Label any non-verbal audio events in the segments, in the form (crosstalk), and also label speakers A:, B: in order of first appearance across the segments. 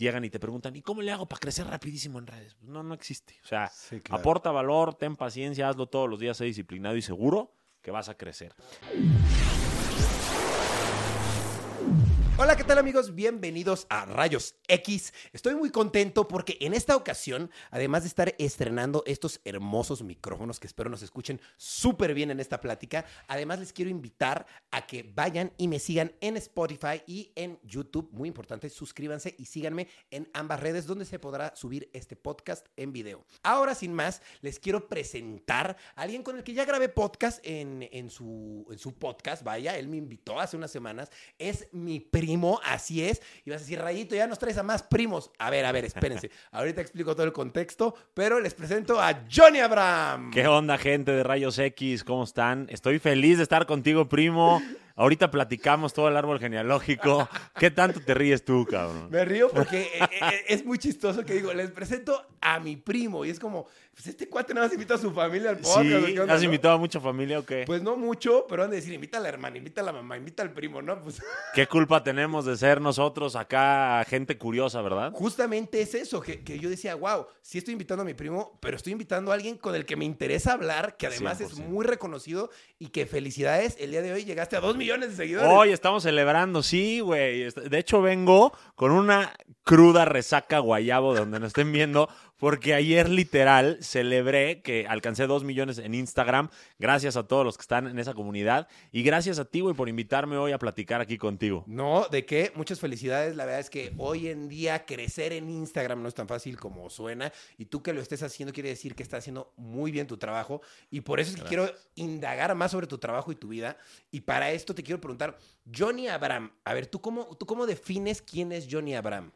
A: llegan y te preguntan, ¿y cómo le hago para crecer rapidísimo en redes? Pues no, no existe. O sea,
B: Sí, claro.
A: aporta valor, ten paciencia, hazlo todos los días, sé disciplinado y seguro que vas a crecer.
B: Hola, ¿qué tal amigos? Bienvenidos a Rayos X. Estoy muy contento porque en esta ocasión, además de estar estrenando estos hermosos micrófonos que espero nos escuchen súper bien en esta plática, además les quiero invitar a que vayan y me sigan en Spotify y en YouTube. Muy importante, suscríbanse y síganme en ambas redes donde se podrá subir este podcast en video. Ahora, sin más, les quiero presentar a alguien con el que ya grabé podcast en, en su, en su podcast. Vaya, él me invitó hace unas semanas. Es mi primo, así es. Y vas a decir, Rayito, ya nos traes a más primos. A ver, a ver, espérense. (laughs) Ahorita explico todo el contexto, pero les presento a Johnny Abraham.
A: ¿Qué onda, gente de Rayos X? ¿Cómo están? Estoy feliz de estar contigo, primo. Ahorita platicamos todo el árbol genealógico. ¿Qué tanto te ríes tú, cabrón?
B: Me río porque eh, eh, es muy chistoso que digo, les presento a mi primo. Y es como, pues este cuate nada más invita a su familia al podcast. ¿o
A: Sí,
B: onda,
A: ¿has
B: no?
A: invitado a mucha familia o qué?
B: Pues no mucho, pero han de decir, invita a la hermana, invita a la mamá, invita al primo, ¿no? Pues (laughs)
A: ¿Qué culpa tenemos de ser nosotros acá gente curiosa, verdad?
B: justamente es eso, que, que yo decía, wow, sí estoy invitando a mi primo, pero estoy invitando a alguien con el que me interesa hablar, que además es
A: 100%.
B: muy reconocido y que felicidades, el día de hoy llegaste a dos millones de seguidores.
A: Hoy estamos celebrando, sí, güey. De hecho, vengo con una cruda resaca guayabo de donde nos estén viendo, porque ayer literal celebré que alcancé dos millones en Instagram, gracias a todos los que están en esa comunidad, y gracias a ti, güey, por invitarme hoy a platicar aquí contigo.
B: No, ¿de qué? Muchas felicidades. La verdad es que hoy en día crecer en Instagram no es tan fácil como suena. Y tú que lo estés haciendo quiere decir que estás haciendo muy bien tu trabajo. Y por eso es que quiero indagar más sobre tu trabajo y tu vida. Y para esto te quiero preguntar, Johnny Abraham. A ver, ¿tú cómo, tú cómo defines quién es Johnny Abraham?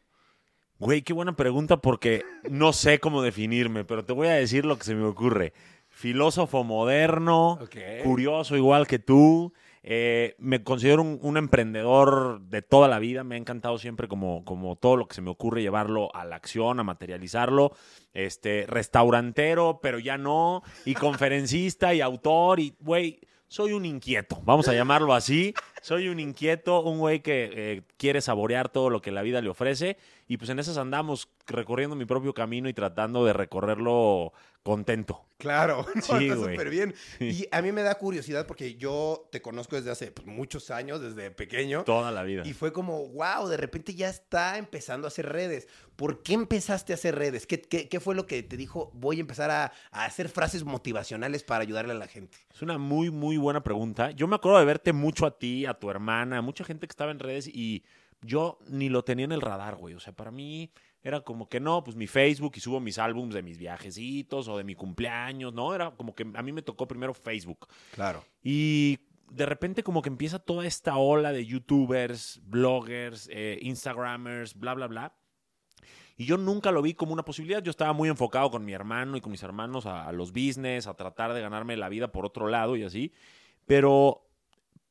A: Güey, qué buena pregunta porque no sé cómo definirme, pero te voy a decir lo que se me ocurre. Filósofo moderno,
B: Ok.
A: curioso igual que tú. eh, me considero un, un emprendedor de toda la vida. Me ha encantado siempre como, como todo lo que se me ocurre llevarlo a la acción, a materializarlo. Este, restaurantero, pero ya no. Y conferencista y autor. Y, güey, soy un inquieto. Vamos a llamarlo así. Soy un inquieto, un güey que eh, quiere saborear todo lo que la vida le ofrece. Y pues en esas andamos recorriendo mi propio camino y tratando de recorrerlo contento.
B: Claro, (laughs) no,
A: Sí,
B: está
A: güey.
B: súper bien. Y a mí me da curiosidad porque yo te conozco desde hace pues, muchos años, desde pequeño.
A: Toda la vida.
B: Y fue como, wow, de repente ya está empezando a hacer redes. ¿Por qué empezaste a hacer redes? ¿Qué, qué- qué fue lo que te dijo, voy a empezar a, a hacer frases motivacionales para ayudarle a la gente?
A: Es una muy, muy buena pregunta. Yo me acuerdo de verte mucho a ti, a tu hermana, a mucha gente que estaba en redes y yo ni lo tenía en el radar, güey. O sea, para mí era como que no, pues mi Facebook y subo mis álbums de mis viajecitos o de mi cumpleaños, ¿no? Era como que a mí me tocó primero Facebook.
B: Claro.
A: Y de repente como que empieza toda esta ola de youtubers, bloggers, eh, instagramers, bla, bla, bla. Y yo nunca lo vi como una posibilidad. Yo estaba muy enfocado con mi hermano y con mis hermanos a, a los business, a tratar de ganarme la vida por otro lado y así. Pero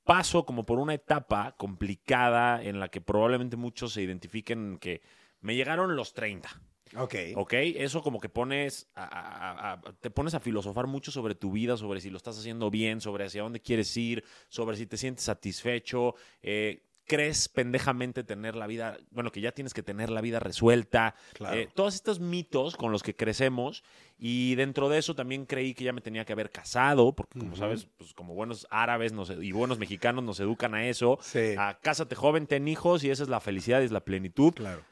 A: paso como por una etapa complicada en la que probablemente muchos se identifiquen que me llegaron los 30.
B: Ok.
A: ¿Ok? Eso como que pones a- a- a- te pones a filosofar mucho sobre tu vida, sobre si lo estás haciendo bien, sobre hacia dónde quieres ir, sobre si te sientes satisfecho. eh, crees pendejamente tener la vida, bueno, que ya tienes que tener la vida resuelta.
B: Claro.
A: Eh, todos estos mitos con los que crecemos y dentro de eso también creí que ya me tenía que haber casado, porque como
B: Ujú.
A: sabes, pues como buenos árabes nos- y buenos mexicanos nos educan a eso.
B: Sí.
A: A cásate joven, ten hijos y esa es la felicidad y es la plenitud.
B: Claro.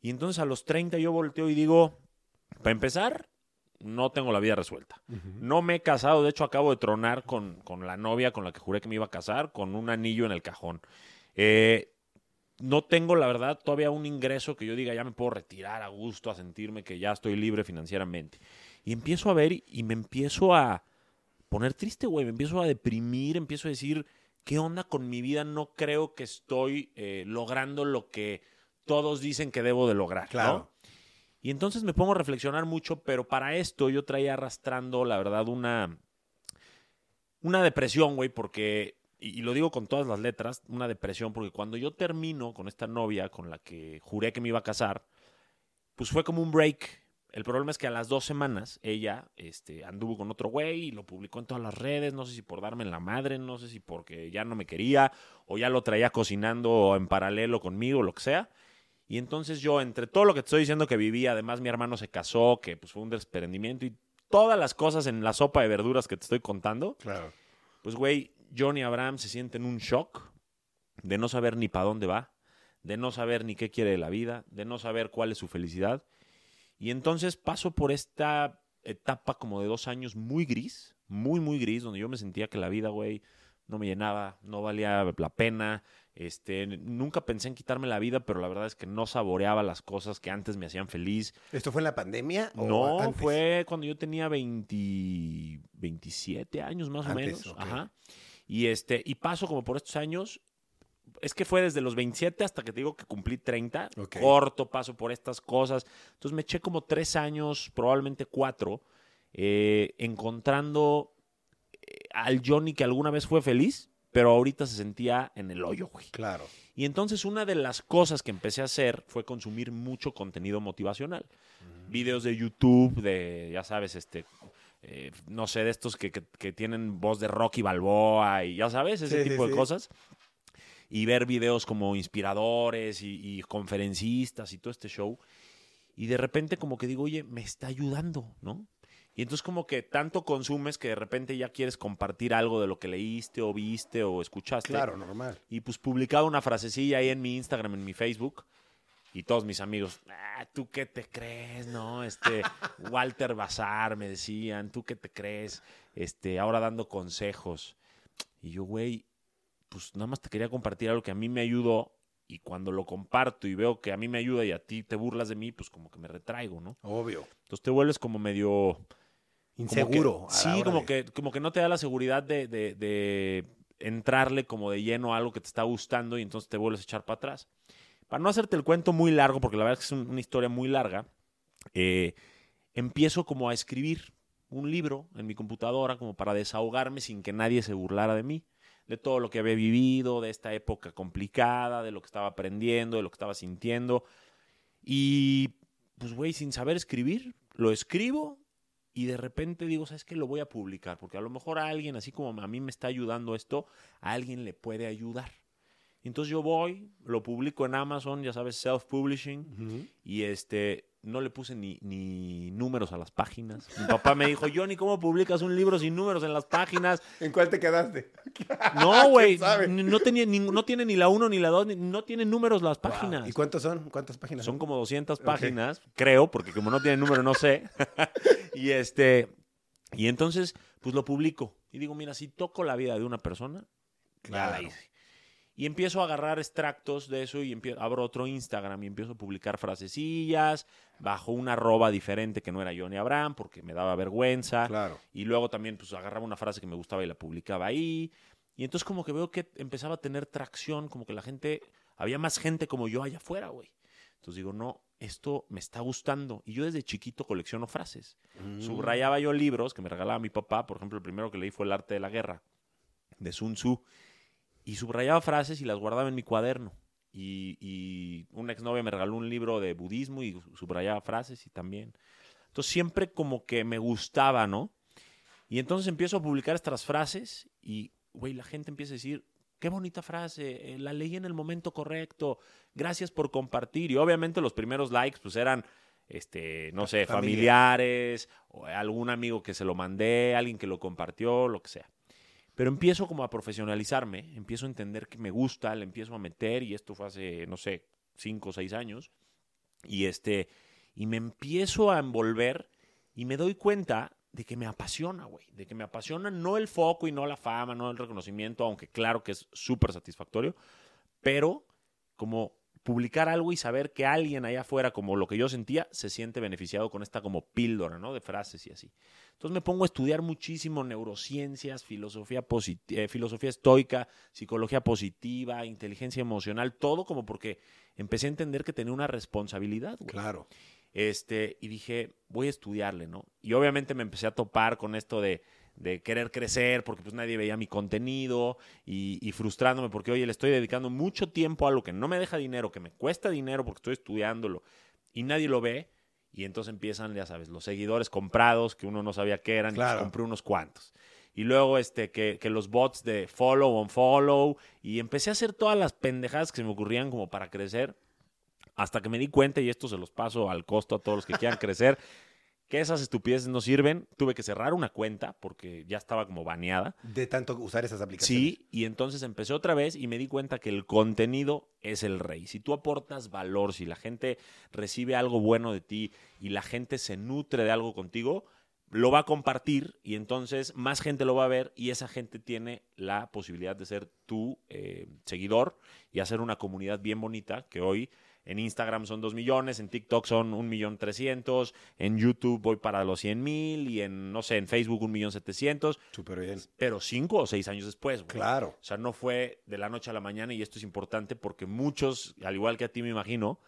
A: Y entonces a los 30 yo volteo y digo, para empezar, no tengo la vida resuelta. No me he casado, de hecho acabo de tronar con, con la novia con la que juré que me iba a casar, con un anillo en el cajón. Eh, no tengo, la verdad, todavía un ingreso que yo diga, ya me puedo retirar a gusto, a sentirme que ya estoy libre financieramente. Y empiezo a ver y me empiezo a poner triste, güey, me empiezo a deprimir, empiezo a decir, ¿qué onda con mi vida? No creo que estoy eh, logrando lo que todos dicen que debo de lograr. ¿no?
B: Claro.
A: Y entonces me pongo a reflexionar mucho, pero para esto yo traía arrastrando, la verdad, una, una depresión, güey, porque, y, y lo digo con todas las letras, una depresión, porque cuando yo termino con esta novia con la que juré que me iba a casar, pues fue como un break. El problema es que a las dos semanas ella este, anduvo con otro güey y lo publicó en todas las redes, no sé si por darme en la madre, no sé si porque ya no me quería o ya lo traía cocinando en paralelo conmigo, lo que sea. Y entonces yo, entre todo lo que te estoy diciendo que viví, además mi hermano se casó, que pues fue un desprendimiento y todas las cosas en la sopa de verduras que te estoy contando,
B: Claro.
A: pues güey, Johnny Abraham se siente en un shock de no saber ni para dónde va, de no saber ni qué quiere de la vida, de no saber cuál es su felicidad. Y entonces paso por esta etapa como de dos años muy gris, muy, muy gris, donde yo me sentía que la vida, güey, no me llenaba, no valía la pena. Este, nunca pensé en quitarme la vida, pero la verdad es que no saboreaba las cosas que antes me hacían feliz.
B: ¿Esto fue en la pandemia? o
A: No,
B: antes?
A: fue cuando yo tenía 20, 27 años más o menos. Ajá. Y este, y paso como por estos años. Es que fue desde los 27 hasta que te digo que cumplí 30.
B: Ok.
A: Corto, paso por estas cosas. Entonces me eché como tres años, probablemente cuatro, eh, encontrando eh, al Johnny que alguna vez fue feliz, pero ahorita se sentía en el hoyo, güey.
B: Claro.
A: Y entonces una de las cosas que empecé a hacer fue consumir mucho contenido motivacional. Videos de YouTube, de, ya sabes, este, eh, no sé, de estos que, que- que tienen voz de Rocky Balboa y ya sabes, ese
B: Sí, sí,
A: tipo de
B: sí.
A: cosas. Y ver videos como inspiradores y, y conferencistas y todo este show. Y de repente como que digo, oye, me está ayudando, ¿no? Y entonces como que tanto consumes que de repente ya quieres compartir algo de lo que leíste o viste o escuchaste.
B: Claro, normal.
A: Y pues publicaba una frasecilla ahí en mi Instagram, en mi Facebook. Y todos mis amigos, ah, ¿tú qué te crees? No, este, (laughs) Walter Bazar me decían, ¿tú qué te crees? Este, ahora dando consejos. Y yo, güey, pues nada más te quería compartir algo que a mí me ayudó. Y cuando lo comparto y veo que a mí me ayuda y a ti te burlas de mí, pues como que me retraigo, ¿no?
B: Obvio.
A: Entonces te vuelves como medio como que-
B: Inseguro.
A: sí, como,
B: de-
A: que, como que no te da la seguridad de, de- de entrarle como de lleno a algo que te está gustando y entonces te vuelves a echar para atrás. Para no hacerte el cuento muy largo, porque la verdad es que es un- una historia muy larga, eh, empiezo como a escribir un libro en mi computadora como para desahogarme sin que nadie se burlara de mí, de todo lo que había vivido, de esta época complicada, de lo que estaba aprendiendo, de lo que estaba sintiendo. Y pues, güey, sin saber escribir, lo escribo y de repente digo, ¿sabes qué? Lo voy a publicar, porque a lo mejor a alguien, así como a mí me está ayudando esto, a alguien le puede ayudar. Entonces yo voy, lo publico en Amazon, ya sabes, self-publishing, y este, no le puse ni, ni números a las páginas. Mi papá me dijo, Johnny, ¿cómo publicas un libro sin números en las páginas?
B: ¿En cuál te quedaste? (laughs)
A: No, güey, no, tenía ni- no tiene ni la uno ni la dos, ni- no tiene números las páginas.
B: Wow. ¿Y cuántos son? ¿Cuántas páginas
A: Son como 200
B: Ok.
A: páginas, creo, porque como no tiene número no sé. (laughs) y este y entonces pues lo publico y digo, mira, si toco la vida de una persona, ya la
B: Claro.
A: hice. Y empiezo a agarrar extractos de eso y empiezo, abro otro Instagram y empiezo a publicar frasecillas bajo una arroba diferente que no era Johnny Abraham porque me daba vergüenza.
B: Claro.
A: Y luego también pues agarraba una frase que me gustaba y la publicaba ahí. Y entonces como que veo que empezaba a tener tracción, como que la gente, había más gente como yo allá afuera, güey. Entonces digo, no, esto me está gustando. Y yo desde chiquito colecciono frases.
B: Mm.
A: Subrayaba yo libros que me regalaba mi papá. Por ejemplo, el primero que leí fue El arte de la guerra, de Sun Tzu. Y subrayaba frases y las guardaba en mi cuaderno. Y, y una exnovia me regaló un libro de budismo y subrayaba frases y también. Entonces siempre como que me gustaba, ¿no? Y entonces empiezo a publicar estas frases y, güey, la gente empieza a decir, qué bonita frase, eh, la leí en el momento correcto, gracias por compartir. Y obviamente los primeros likes pues eran, este, no sé,
B: Familia.
A: familiares, o algún amigo que se lo mandé, alguien que lo compartió, lo que sea. Pero empiezo como a profesionalizarme, empiezo a entender que me gusta, le empiezo a meter, y esto fue hace, no sé, cinco o seis años, y este, y me empiezo a envolver y me doy cuenta de que me apasiona, güey, de que me apasiona no el foco y no la fama, no el reconocimiento, aunque claro que es súper satisfactorio, pero como publicar algo y saber que alguien allá afuera, como lo que yo sentía, se siente beneficiado con esta como píldora, ¿no? De frases y así. Entonces me pongo a estudiar muchísimo neurociencias, filosofía, eh, filosofía estoica, psicología positiva, inteligencia emocional, todo como porque empecé a entender que tenía una responsabilidad, güey.
B: Claro.
A: Este, y dije, voy a estudiarle, ¿no? Y obviamente me empecé a topar con esto de, de querer crecer porque pues nadie veía mi contenido y, y frustrándome porque, oye, le estoy dedicando mucho tiempo a algo que no me deja dinero, que me cuesta dinero porque estoy estudiándolo y nadie lo ve. Y entonces empiezan, ya sabes, los seguidores comprados que uno no sabía qué eran y pues compré unos cuantos. Y luego este, que, que los bots de follow on follow y empecé a hacer todas las pendejadas que se me ocurrían como para crecer hasta que me di cuenta, y esto se los paso al costo a todos los que quieran (laughs) crecer, que esas estupideces no sirven. Tuve que cerrar una cuenta porque ya estaba como baneada.
B: De tanto usar esas aplicaciones.
A: Sí, y entonces empecé otra vez y me di cuenta que el contenido es el rey. Si tú aportas valor, si la gente recibe algo bueno de ti y la gente se nutre de algo contigo, lo va a compartir y entonces más gente lo va a ver y esa gente tiene la posibilidad de ser tu eh, seguidor y hacer una comunidad bien bonita que hoy en Instagram son 2 millones, en TikTok son 1 millón 300, en YouTube voy para los 100 mil y en, no sé, en Facebook 1 millón 700.
B: Súper bien.
A: Pero 5 o 6 años después. güey.
B: Claro.
A: O sea, no fue de la noche a la mañana y esto es importante porque muchos, al igual que a ti me imagino,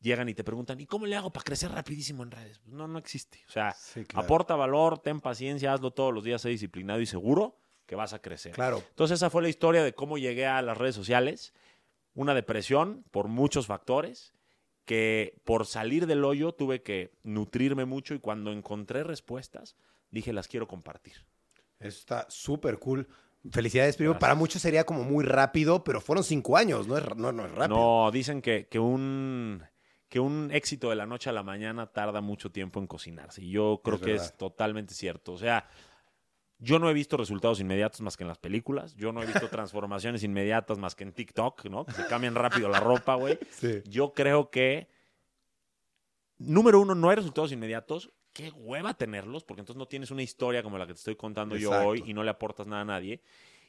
A: llegan y te preguntan, ¿y cómo le hago para crecer rapidísimo en redes? Pues no, no existe. O sea,
B: Sí, claro.
A: aporta valor, ten paciencia, hazlo todos los días, sé disciplinado y seguro que vas a crecer.
B: Claro.
A: Entonces esa fue la historia de cómo llegué a las redes sociales. Una depresión por muchos factores, que por salir del hoyo tuve que nutrirme mucho y cuando encontré respuestas, dije, las quiero compartir.
B: Eso está súper cool. Felicidades, primo.
A: Gracias.
B: Para muchos sería como muy rápido, pero fueron cinco años, no es, no, no es rápido.
A: No, dicen que, que un que un éxito de la noche a la mañana tarda mucho tiempo en cocinarse. Y yo creo
B: Es
A: que
B: verdad.
A: es totalmente cierto. O sea, yo no he visto resultados inmediatos más que en las películas. Yo no he visto (laughs) transformaciones inmediatas más que en TikTok, ¿no? Que se cambian rápido la ropa, güey. (laughs)
B: Sí.
A: Yo creo que, número uno, no hay resultados inmediatos. Qué hueva tenerlos, porque entonces no tienes una historia como la que te estoy contando yo hoy y no le aportas nada a nadie.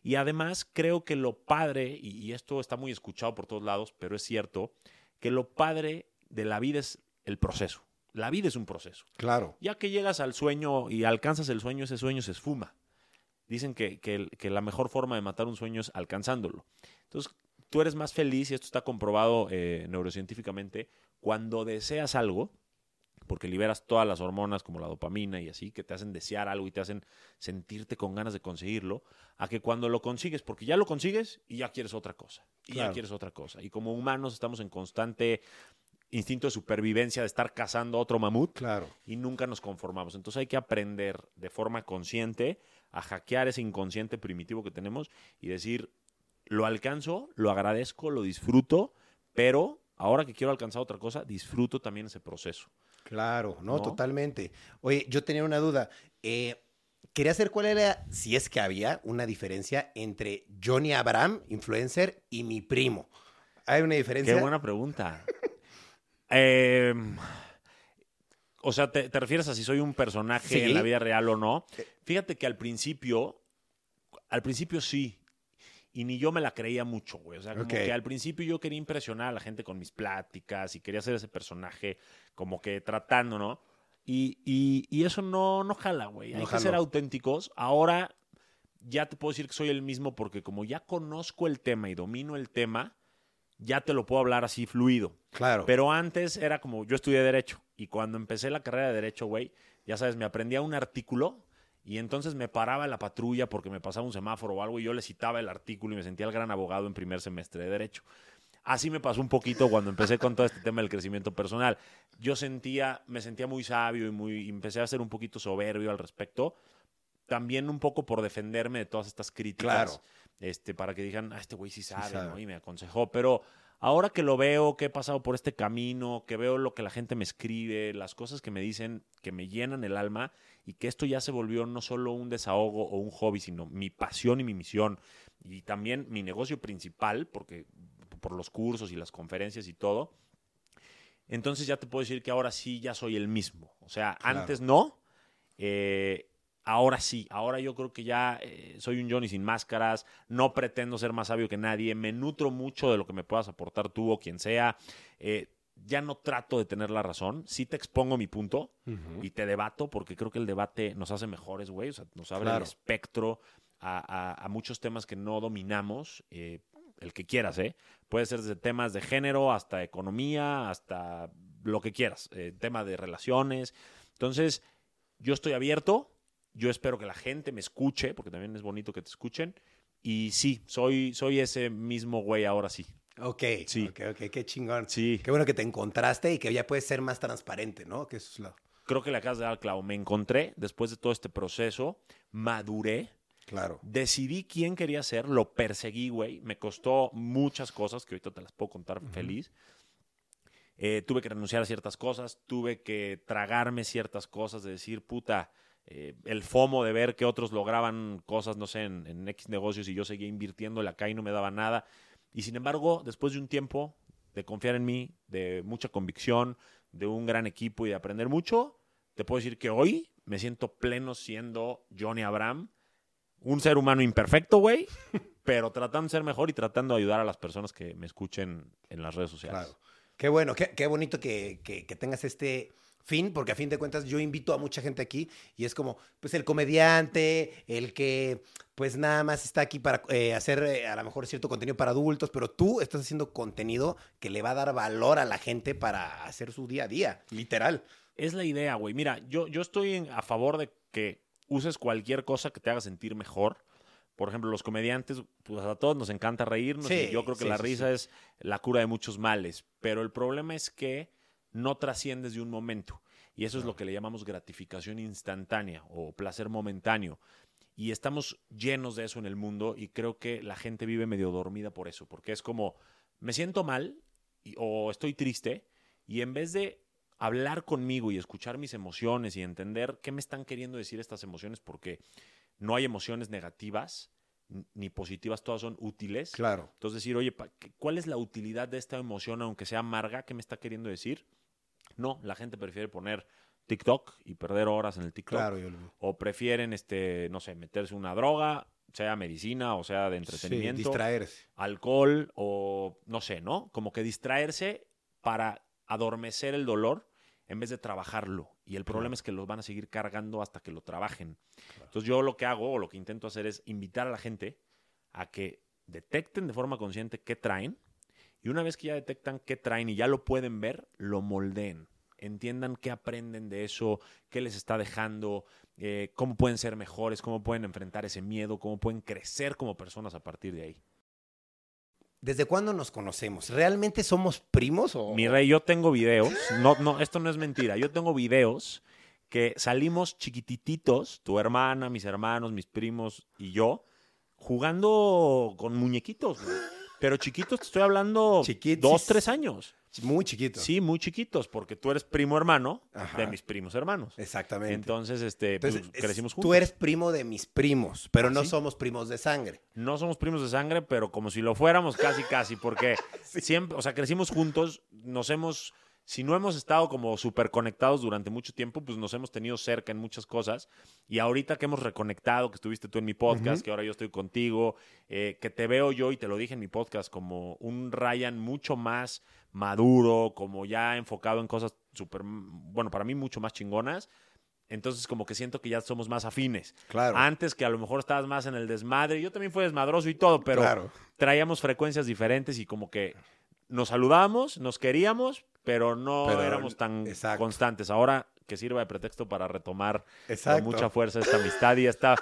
A: Y además creo que lo padre, y, y esto está muy escuchado por todos lados, pero es cierto, que lo padre de la vida es el proceso. La vida es un proceso.
B: Claro.
A: Ya que llegas al sueño y alcanzas el sueño, ese sueño se esfuma. Dicen que, que el- que la mejor forma de matar un sueño es alcanzándolo. Entonces, tú eres más feliz, y esto está comprobado eh, neurocientíficamente, cuando deseas algo, porque liberas todas las hormonas como la dopamina y así, que te hacen desear algo y te hacen sentirte con ganas de conseguirlo, a que cuando lo consigues, porque ya lo consigues y ya quieres otra cosa, y
B: Claro.
A: ya quieres otra cosa. Y como humanos estamos en constante instinto de supervivencia de estar cazando a otro mamut
B: Claro.
A: y nunca nos conformamos. Entonces hay que aprender de forma consciente a hackear ese inconsciente primitivo que tenemos y decir, lo alcanzo, lo agradezco, lo disfruto, pero ahora que quiero alcanzar otra cosa, disfruto también ese proceso.
B: Claro, no,
A: ¿No?
B: totalmente. Oye, yo tenía una duda. Eh, quería saber cuál era, si es que había una diferencia entre Johnny Abraham, influencer, y mi primo. ¿Hay una diferencia?
A: Qué buena pregunta. (laughs) Eh, o sea, ¿te, te refieres a si soy un personaje
B: Sí.
A: en la vida real o no? Fíjate que al principio, al principio sí. Y ni yo me la creía mucho, güey. O sea, como que al principio yo quería impresionar a la gente con mis pláticas y quería ser ese personaje como que tratando, ¿no? Y, y- y eso no, no jala, güey.
B: No
A: Hay que ser auténticos. Ahora ya te puedo decir que soy el mismo porque como ya conozco el tema y domino el tema, ya te lo puedo hablar así fluido.
B: Claro.
A: Pero antes era como, yo estudié Derecho y cuando empecé la carrera de Derecho, güey, ya sabes, me aprendía un artículo y entonces me paraba en la patrulla porque me pasaba un semáforo o algo y yo le citaba el artículo y me sentía el gran abogado en primer semestre de Derecho. Así me pasó un poquito cuando empecé con todo este tema del crecimiento personal. Yo sentía, me sentía muy sabio y muy, y empecé a ser un poquito soberbio al respecto. También un poco por defenderme de todas estas críticas.
B: Claro.
A: Este, para que digan, ah, este güey sí sabe,
B: sabe.
A: ¿no? Y me aconsejó. Pero ahora que lo veo, que he pasado por este camino, que veo lo que la gente me escribe, las cosas que me dicen, que me llenan el alma, y que esto ya se volvió no solo un desahogo o un hobby, sino mi pasión y mi misión, y también mi negocio principal, porque por los cursos y las conferencias y todo. Entonces ya te puedo decir que ahora sí ya soy el mismo. O sea,
B: Claro.
A: antes no. eh, ahora sí, ahora yo creo que ya eh, soy un Johnny sin máscaras, no pretendo ser más sabio que nadie, me nutro mucho de lo que me puedas aportar tú o quien sea. eh, ya no trato de tener la razón, sí te expongo mi punto y te debato porque creo que el debate nos hace mejores, güey, o sea, nos abre
B: Claro.
A: el espectro a, a- a muchos temas que no dominamos, eh, el que quieras, ¿eh? Puede ser desde temas de género hasta economía, hasta lo que quieras, eh, tema de relaciones. Entonces, yo estoy abierto, yo espero que la gente me escuche, porque también es bonito que te escuchen. Y sí, soy, soy ese mismo güey ahora sí.
B: Ok,
A: Sí.
B: ok, ok, qué chingón.
A: Sí.
B: Qué bueno que te encontraste y que ya puedes ser más transparente, ¿no? Que eso es lo...
A: Creo que le acabas de dar al clavo. Me encontré después de todo este proceso, maduré,
B: Claro.
A: decidí quién quería ser, lo perseguí, güey. Me costó muchas cosas que ahorita te las puedo contar feliz. eh, tuve que renunciar a ciertas cosas, tuve que tragarme ciertas cosas, de decir, puta, eh, el FOMO de ver que otros lograban cosas, no sé, en, en X negocios y yo seguía invirtiendo acá y no me daba nada. Y sin embargo, después de un tiempo de confiar en mí, de mucha convicción, de un gran equipo y de aprender mucho, te puedo decir que hoy me siento pleno siendo Johnny Abraham, un ser humano imperfecto, güey, (laughs) pero tratando de ser mejor y tratando de ayudar a las personas que me escuchen en las redes sociales.
B: Claro. Qué bueno, qué, qué bonito que, que- que tengas este fin, porque a fin de cuentas yo invito a mucha gente aquí y es como, pues el comediante, el que pues nada más está aquí para eh, hacer eh, a lo mejor cierto contenido para adultos, pero tú estás haciendo contenido que le va a dar valor a la gente para hacer su día a día, literal.
A: Es la idea, güey. Mira, yo, yo estoy en- a favor de que uses cualquier cosa que te haga sentir mejor. Por ejemplo, los comediantes, pues a todos nos encanta reírnos
B: Sí,
A: y yo creo que
B: sí,
A: la
B: sí,
A: risa es la cura de muchos males. Pero el problema es que no trasciendes de un momento. Y eso es lo que le llamamos gratificación instantánea o placer momentáneo. Y estamos llenos de eso en el mundo y creo que la gente vive medio dormida por eso, porque es como, me siento mal y- o estoy triste y en vez de hablar conmigo y escuchar mis emociones y entender qué me están queriendo decir estas emociones, porque no hay emociones negativas ni positivas, todas son útiles.
B: Claro.
A: Entonces decir, oye, pa- ¿qué- ¿cuál es la utilidad de esta emoción, aunque sea amarga? ¿Qué me está queriendo decir? No, la gente prefiere poner TikTok y perder horas en el TikTok.
B: Claro, yo lo
A: O prefieren, este, no sé, meterse una droga, sea medicina o sea de entretenimiento
B: Sí, distraerse.
A: alcohol o no sé, ¿no? Como que distraerse para adormecer el dolor en vez de trabajarlo. Y el problema
B: Claro.
A: es que los van a seguir cargando hasta que lo trabajen. Entonces yo lo que hago o lo que intento hacer es invitar a la gente a que detecten de forma consciente qué traen y una vez que ya detectan qué traen y ya lo pueden ver, lo moldeen. Entiendan qué aprenden de eso, qué les está dejando, eh, cómo pueden ser mejores, cómo pueden enfrentar ese miedo, cómo pueden crecer como personas a partir de ahí.
B: ¿Desde cuándo nos conocemos? ¿Realmente somos primos o...?
A: Mi rey, yo tengo videos. No, no, esto no es mentira. Yo tengo videos que salimos chiquitititos, tu hermana, mis hermanos, mis primos y yo, jugando con muñequitos. güey. Pero chiquitos, te estoy hablando
B: Chiquitis.
A: dos, tres años.
B: Muy chiquito.
A: Sí, muy chiquitos, porque tú eres primo hermano
B: Ajá.
A: de mis primos hermanos.
B: Exactamente.
A: Entonces, este, pues,
B: es-
A: crecimos juntos.
B: Tú eres primo de mis primos, pero
A: ¿Ah,
B: no
A: sí?
B: somos primos de sangre.
A: No somos primos de sangre, pero como si lo fuéramos casi, casi, porque (laughs) siempre, o sea, crecimos juntos, nos hemos, si no hemos estado como súper conectados durante mucho tiempo, pues nos hemos tenido cerca en muchas cosas. Y ahorita que hemos reconectado, que estuviste tú en mi podcast,
B: Ujú.
A: que ahora yo estoy contigo, eh, que te veo yo y te lo dije en mi podcast, como un Ryan mucho más maduro, como ya enfocado en cosas súper, bueno, para mí mucho más chingonas. Entonces, como que siento que ya somos más afines.
B: Claro.
A: Antes que a lo mejor estabas más en el desmadre. Yo también fui desmadroso y todo, pero
B: claro.
A: traíamos frecuencias diferentes y como que nos saludábamos, nos queríamos, pero no
B: Pero,
A: éramos tan
B: exacto.
A: constantes. Ahora que sirva de pretexto para retomar
B: Exacto.
A: con mucha fuerza esta amistad y esta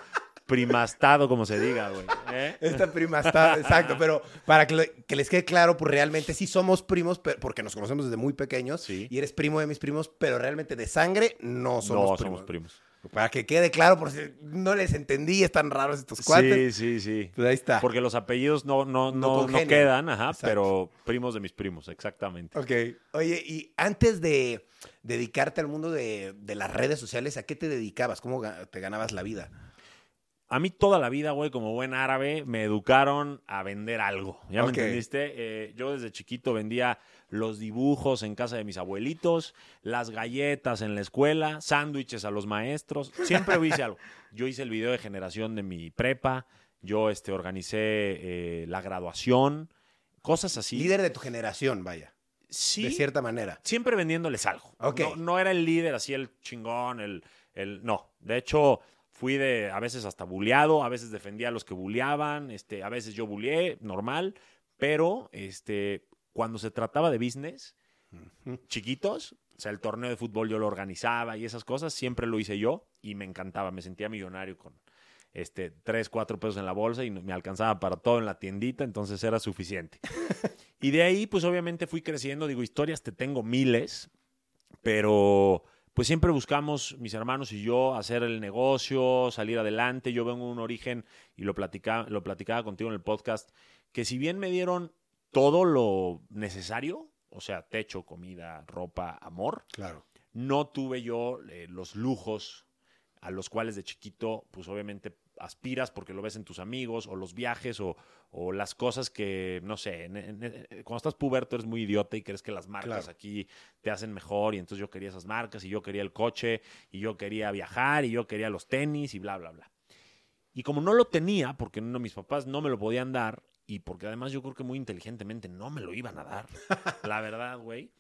A: primastado, como se diga, güey. ¿eh?
B: Esta prima está, exacto, pero para que, le- que les quede claro, pues realmente sí somos primos, pero- porque nos conocemos desde muy pequeños.
A: Sí.
B: Y eres primo de mis primos, pero realmente de sangre no somos
A: no
B: primos.
A: somos primos.
B: Para que quede claro, por si no les entendí, están raros estos cuates.
A: Sí, sí, sí.
B: Pues ahí está.
A: Porque los apellidos no, no,
B: No
A: no, quedan, ajá,
B: Exacto.
A: pero primos de mis primos, exactamente.
B: Ok. Oye, y antes de dedicarte al mundo de, de las redes sociales, ¿a qué te dedicabas? ¿Cómo te ganabas la vida?
A: A mí toda la vida, güey, como buen árabe, me educaron a vender algo. ¿Ya me entendiste? Eh, yo desde chiquito vendía los dibujos en casa de mis abuelitos, las galletas en la escuela, sándwiches a los maestros. Siempre hice algo. (laughs) Yo hice el video de generación de mi prepa, yo este, organicé eh, la graduación, cosas así.
B: Líder de tu generación, vaya.
A: sí,
B: De cierta manera.
A: siempre vendiéndoles algo.
B: Ok.
A: No, no era el líder así, el chingón, el, el. No. De hecho, fui de a veces hasta buleado, a veces defendía a los que buleaban, este, a veces yo buleé, normal. Pero este, cuando se trataba de business, chiquitos, o sea, el torneo de fútbol yo lo organizaba y esas cosas, siempre lo hice yo y me encantaba. Me sentía millonario con este, tres, cuatro pesos en la bolsa y me alcanzaba para todo en la tiendita, entonces era suficiente. (laughs) y de ahí, pues obviamente fui creciendo, digo, historias te tengo miles, pero pues siempre buscamos, mis hermanos y yo, hacer el negocio, salir adelante. Yo vengo de un origen, y lo platicaba, lo platicaba contigo en el podcast, que si bien me dieron todo lo necesario, o sea, techo, comida, ropa, amor.
B: Claro.
A: No tuve yo eh, los lujos a los cuales de chiquito, pues obviamente aspiras porque lo ves en tus amigos, o los viajes, o, o las cosas que, no sé, en- en- en- cuando estás puberto eres muy idiota y crees que las marcas
B: Claro.
A: aquí te hacen mejor, y entonces yo quería esas marcas, y yo quería el coche, y yo quería viajar, y yo quería los tenis, y bla, bla, bla. Y como no lo tenía, porque no, mis papás no me lo podían dar, y porque además yo creo que muy inteligentemente no me lo iban a dar, la (laughs) verdad, güey,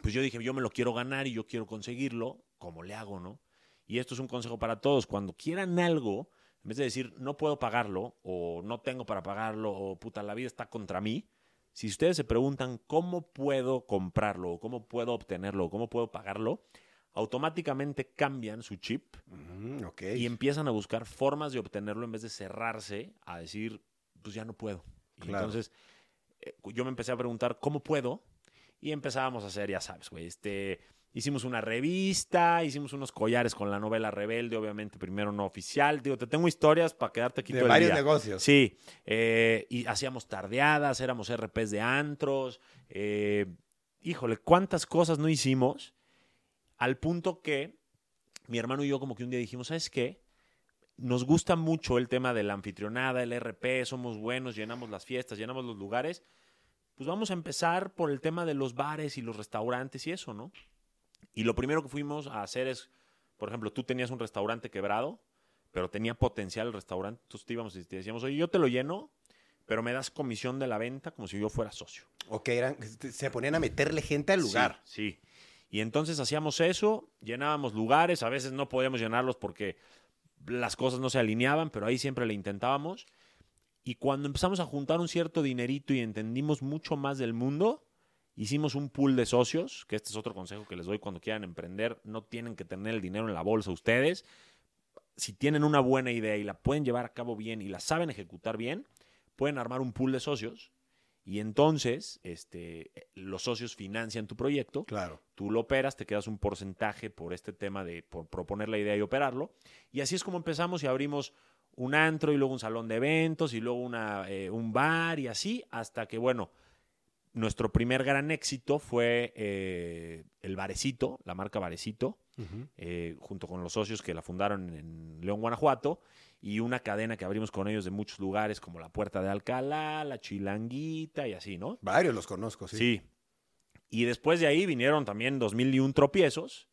A: pues yo dije, yo me lo quiero ganar y yo quiero conseguirlo, ¿cómo le hago, no? Y esto es un consejo para todos. Cuando quieran algo, en vez de decir, no puedo pagarlo, o no tengo para pagarlo, o puta, la vida está contra mí, si ustedes se preguntan cómo puedo comprarlo, o cómo puedo obtenerlo, o cómo puedo pagarlo, automáticamente cambian su chip
B: Mm,
A: y empiezan a buscar formas de obtenerlo en vez de cerrarse a decir, pues ya no puedo.
B: Claro.
A: entonces eh, yo me empecé a preguntar, ¿cómo puedo? Y empezábamos a hacer, ya sabes, güey, este, hicimos una revista, hicimos unos collares con la novela Rebelde, obviamente primero no oficial. Digo, te tengo historias para quedarte aquí
B: de
A: todo el
B: varios
A: día.
B: negocios.
A: Sí, eh, y hacíamos tardeadas, éramos RPs de antros. eh, híjole, cuántas cosas no hicimos, al punto que mi hermano y yo como que un día dijimos, ¿sabes qué? Nos gusta mucho el tema de la anfitrionada, el RP, somos buenos, llenamos las fiestas, llenamos los lugares. Pues vamos a empezar por el tema de los bares y los restaurantes y eso, ¿no? Y lo primero que fuimos a hacer es, por ejemplo, tú tenías un restaurante quebrado, pero tenía potencial el restaurante. Entonces te íbamos y te decíamos, oye, yo te lo lleno, pero me das comisión de la venta como si yo fuera socio.
B: Ok, eran, se ponían a meterle gente al lugar.
A: Sí, sí. Y entonces hacíamos eso, llenábamos lugares, a veces no podíamos llenarlos porque las cosas no se alineaban, pero ahí siempre le intentábamos. Y cuando empezamos a juntar un cierto dinerito y entendimos mucho más del mundo, hicimos un pool de socios, que este es otro consejo que les doy cuando quieran emprender, no tienen que tener el dinero en la bolsa ustedes. Si tienen una buena idea y la pueden llevar a cabo bien y la saben ejecutar bien, pueden armar un pool de socios y entonces este, los socios financian tu proyecto
B: Claro.
A: tú lo operas, te quedas un porcentaje por este tema de por proponer la idea y operarlo. Y así es como empezamos y abrimos un antro y luego un salón de eventos y luego una, eh, un bar y así hasta que, bueno, nuestro primer gran éxito fue eh, el Barecito, la marca Barecito, eh, junto con los socios que la fundaron en León, Guanajuato, y una cadena que abrimos con ellos de muchos lugares como la Puerta de Alcalá, la Chilanguita y así, ¿no?
B: Varios los conozco, sí.
A: Sí. Y después de ahí vinieron también 2001 tropiezos,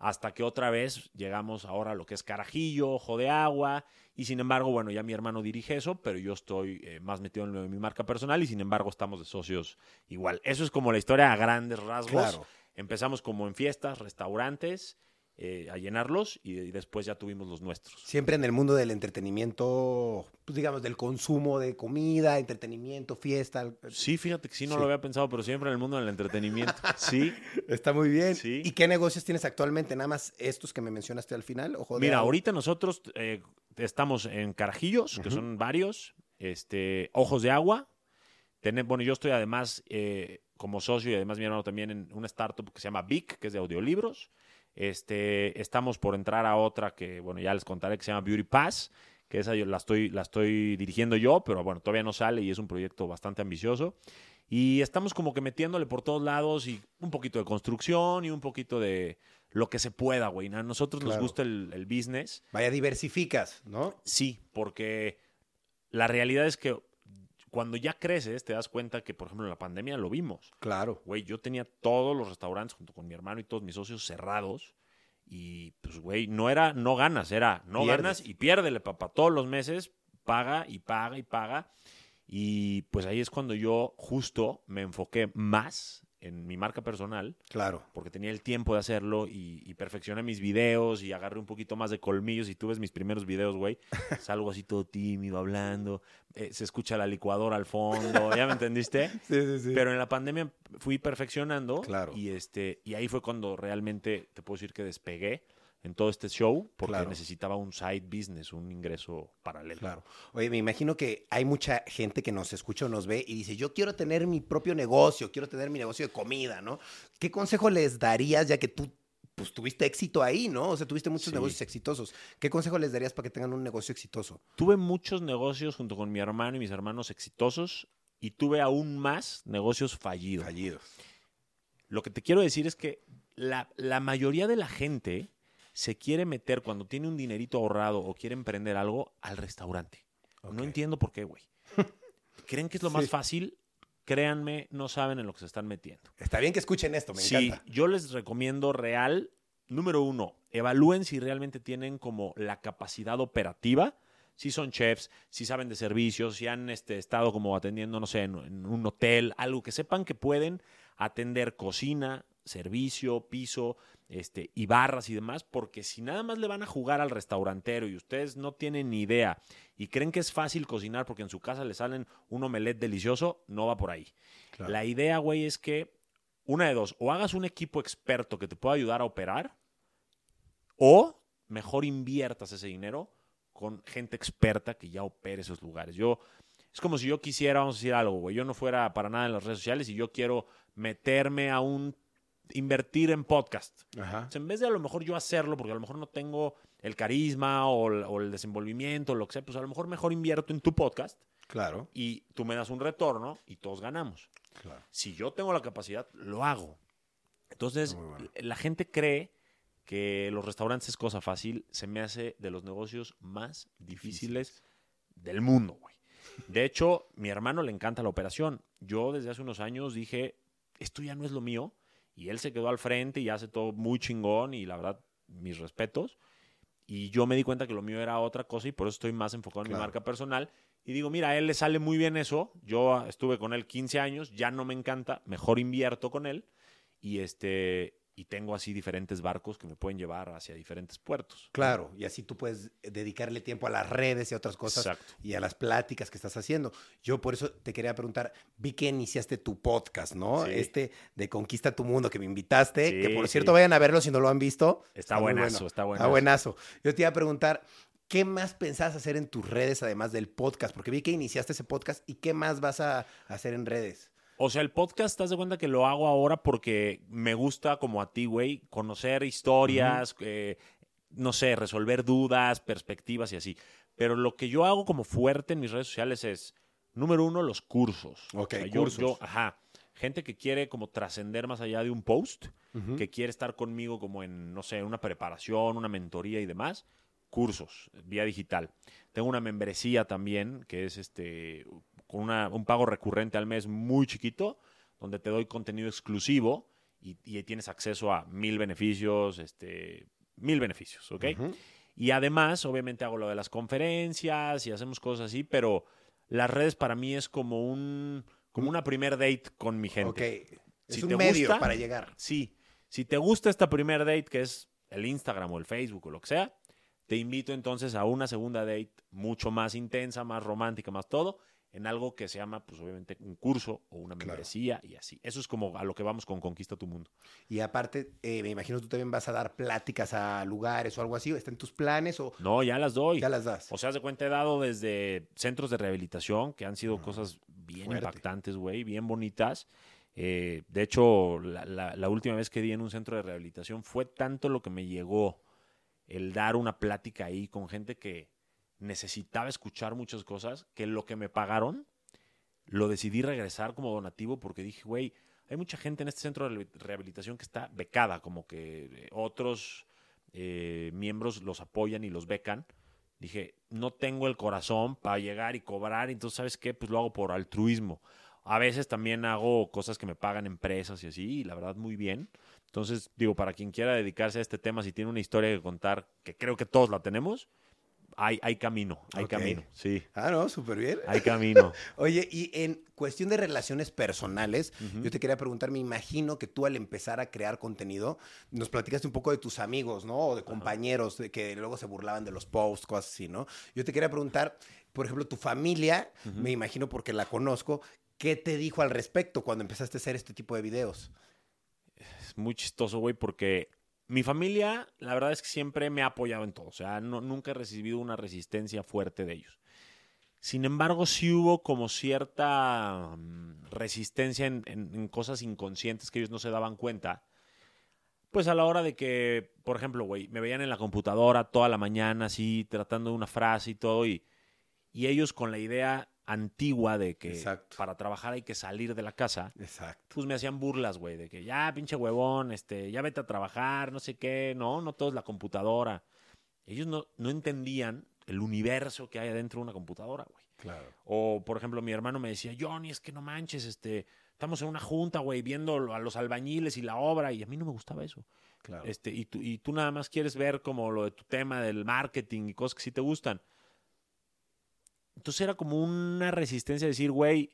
A: hasta que otra vez llegamos ahora a lo que es Carajillo, Ojo de Agua, y sin embargo, bueno, ya mi hermano dirige eso, pero yo estoy eh, más metido en lo de mi marca personal y sin embargo estamos de socios igual. Eso es como la historia a grandes rasgos.
B: Claro.
A: Empezamos como en fiestas, restaurantes, eh, a llenarlos y, y después ya tuvimos los nuestros.
B: Siempre en el mundo del entretenimiento, pues digamos, del consumo de comida, entretenimiento, fiesta.
A: Sí, fíjate que sí, no
B: Sí.
A: lo había pensado, pero siempre en el mundo del entretenimiento. (laughs) Sí.
B: Está muy bien.
A: Sí.
B: ¿Y qué negocios tienes actualmente? Nada más estos que me mencionaste al final. De
A: Mira, ahorita nosotros eh, estamos en Carajillos, que son varios, este, Ojos de Agua. Bueno, yo estoy además eh, como socio y además mi hermano también en una startup que se llama Vic, que es de audiolibros. Este, estamos por entrar a otra que, bueno, ya les contaré, que se llama Beauty Pass, que esa yo la estoy, la estoy dirigiendo yo, pero bueno, todavía no sale y es un proyecto bastante ambicioso. Y estamos como que metiéndole por todos lados y un poquito de construcción y un poquito de lo que se pueda, güey. A nosotros nos gusta el, el business.
B: Vaya, diversificas, ¿no?
A: Sí, porque la realidad es que cuando ya creces te das cuenta que, por ejemplo, en la pandemia lo vimos.
B: Claro.
A: Güey, yo tenía todos los restaurantes junto con mi hermano y todos mis socios cerrados. Y pues, güey, no era no ganas, era no
B: Pierdes.
A: ganas y piérdele, papá. Todos los meses paga y paga y paga. Y pues ahí es cuando yo justo me enfoqué más en mi marca personal
B: Claro.
A: porque tenía el tiempo de hacerlo y, y perfeccioné mis videos y agarré un poquito más de colmillos. Y tú ves mis primeros videos, güey, (laughs) salgo así todo tímido, hablando, eh, se escucha la licuadora al fondo, ¿ya me entendiste? (laughs)
B: Sí, sí, sí.
A: Pero en la pandemia fui perfeccionando
B: Claro.
A: y, este, y ahí fue cuando realmente te puedo decir que despegué en todo este show porque
B: Claro.
A: necesitaba un side business, un ingreso paralelo.
B: Claro. Oye, me imagino que hay mucha gente que nos escucha o nos ve y dice, yo quiero tener mi propio negocio, quiero tener mi negocio de comida, ¿no? ¿Qué consejo les darías ya que tú pues tuviste éxito ahí, ¿no? O sea, tuviste muchos
A: Sí.
B: negocios exitosos. ¿Qué consejo les darías para que tengan un negocio exitoso?
A: Tuve muchos negocios junto con mi hermano y mis hermanos exitosos y tuve aún más negocios fallidos.
B: Fallidos.
A: Lo que te quiero decir es que la, la mayoría de la gente se quiere meter cuando tiene un dinerito ahorrado o quiere emprender algo al restaurante. No entiendo por qué, güey. (laughs) ¿Creen que es lo más fácil? Créanme, no saben en lo que se están metiendo.
B: Está bien que escuchen esto, me
A: Sí,
B: encanta.
A: yo les recomiendo real, número uno, evalúen si realmente tienen como la capacidad operativa, si son chefs, si saben de servicios, si han este, estado como atendiendo, no sé, en, en un hotel, algo que sepan que pueden atender cocina, servicio, piso, este, y barras y demás, porque si nada más le van a jugar al restaurantero y ustedes no tienen ni idea y creen que es fácil cocinar porque en su casa le salen un omelette delicioso, no va por ahí.
B: Claro.
A: La idea, güey, es que una de dos, o hagas un equipo experto que te pueda ayudar a operar, o mejor inviertas ese dinero con gente experta que ya opere esos lugares. Yo, es como si yo quisiera, vamos a decir algo, güey, yo no fuera para nada en las redes sociales y yo quiero meterme a un, invertir en podcast.
B: Ajá.
A: Entonces, en vez de a lo mejor yo hacerlo, porque a lo mejor no tengo el carisma o el, o el desenvolvimiento, o lo que sea, pues a lo mejor mejor invierto en tu podcast
B: Claro.
A: y tú me das un retorno y todos ganamos.
B: Claro.
A: Si yo tengo la capacidad, lo hago. Entonces,
B: bueno.
A: la gente cree que los restaurantes es cosa fácil. Se me hace de los negocios más difíciles del mundo, güey. De hecho, mi hermano le encanta la operación. Yo desde hace unos años dije, esto ya no es lo mío. Y él se quedó al frente y hace todo muy chingón y la verdad, mis respetos. Y yo me di cuenta que lo mío era otra cosa y por eso estoy más enfocado en
B: Claro.
A: mi marca personal. Y digo, mira, a él le sale muy bien eso. Yo estuve con él 15 años, ya no me encanta, mejor invierto con él. Y este y tengo así diferentes barcos que me pueden llevar hacia diferentes puertos.
B: Claro, y así tú puedes dedicarle tiempo a las redes y a otras cosas
A: Exacto.
B: y a las pláticas que estás haciendo. Yo por eso te quería preguntar, vi que iniciaste tu podcast, ¿no?
A: Sí.
B: Este de Conquista tu Mundo que me invitaste,
A: Sí,
B: que por
A: sí.
B: cierto vayan a verlo si no lo han visto.
A: Está buenazo,
B: bueno.
A: está
B: Está
A: buenazo.
B: buenazo. Yo te iba a preguntar, ¿qué más pensás hacer en tus redes además del podcast? Porque vi que iniciaste ese podcast y ¿qué más vas a hacer en redes?
A: O sea, el podcast, ¿te das de cuenta que lo hago ahora porque me gusta, como a ti, güey, conocer historias, eh, no sé, resolver dudas, perspectivas y así. Pero lo que yo hago como fuerte en mis redes sociales es, número uno, los cursos.
B: Ok,
A: yo-
B: cursos.
A: yo- ajá. Gente que quiere como trascender más allá de un post, que quiere estar conmigo como en, no sé, una preparación, una mentoría y demás, cursos, vía digital. Tengo una membresía también, que es este con una- un pago recurrente al mes muy chiquito, donde te doy contenido exclusivo y, y tienes acceso a mil beneficios, este, mil beneficios, ¿ok? Y además, obviamente, hago lo de las conferencias y hacemos cosas así, pero las redes para mí es como un como una primer date con mi gente.
B: Ok, es
A: Si
B: un
A: te
B: medio
A: gusta-
B: para llegar.
A: Sí, si te gusta esta primer date, que es el Instagram o el Facebook o lo que sea, te invito entonces a una segunda date mucho más intensa, más romántica, más todo, en algo que se llama, pues obviamente, un curso o una
B: Claro.
A: membresía y así. Eso es como a lo que vamos con Conquista tu Mundo.
B: Y aparte, eh, me imagino tú también vas a dar pláticas a lugares o algo así. ¿Está en tus planes o
A: No, ya las doy.
B: ya las das?
A: O sea, de cuenta, he dado desde centros de rehabilitación, que han sido cosas bien
B: fuerte.
A: impactantes, güey, bien bonitas. Eh, de hecho, la, la- la última vez que di en un centro de rehabilitación fue tanto lo que me llegó el dar una plática ahí con gente que necesitaba escuchar muchas cosas, que lo que me pagaron, lo decidí regresar como donativo porque dije, güey, hay mucha gente en este centro de rehabilitación que está becada, como que eh, otros eh, miembros los apoyan y los becan. Dije, no tengo el corazón para llegar y cobrar, entonces, ¿sabes qué? Pues lo hago por altruismo. A veces también hago cosas que me pagan empresas y así, y la verdad muy bien. Entonces, digo, para quien quiera dedicarse a este tema, si tiene una historia que contar, que creo que todos la tenemos, hay, hay camino, hay camino, sí,
B: Ah, no, súper bien.
A: hay camino. (laughs)
B: Oye, y en cuestión de relaciones personales, yo te quería preguntar, me imagino que tú al empezar a crear contenido, nos platicaste un poco de tus amigos, ¿no? O de compañeros de que luego se burlaban de los posts, cosas así, ¿no? Yo te quería preguntar, por ejemplo, tu familia, me imagino porque la conozco, ¿qué te dijo al respecto cuando empezaste a hacer este tipo de videos?
A: es muy chistoso, güey, porque mi familia, la verdad es que siempre me ha apoyado en todo. O sea, nunca he recibido una resistencia fuerte de ellos. Sin embargo, sí hubo como cierta mm, resistencia en, cosas inconscientes que ellos no se daban cuenta. Pues a la hora de que, por ejemplo, güey, me veían en la computadora toda la mañana así, tratando una frase y todo, y, y ellos con la idea antigua de que
B: Exacto.
A: para trabajar hay que salir de la casa,
B: Exacto.
A: pues me hacían burlas, güey, de que ya, pinche huevón, este, ya vete a trabajar, no sé qué, no, no todo es la computadora. Ellos no, no entendían el universo que hay adentro de una computadora, güey.
B: Claro.
A: O, por ejemplo, mi hermano me decía, Johnny, es que no manches, este, estamos en una junta, güey, viendo a los albañiles y la obra, y a mí no me gustaba eso.
B: Claro.
A: Este, y, tú, y tú nada más quieres ver como lo de tu tema del marketing y cosas que sí te gustan. Entonces era como una resistencia a decir, güey,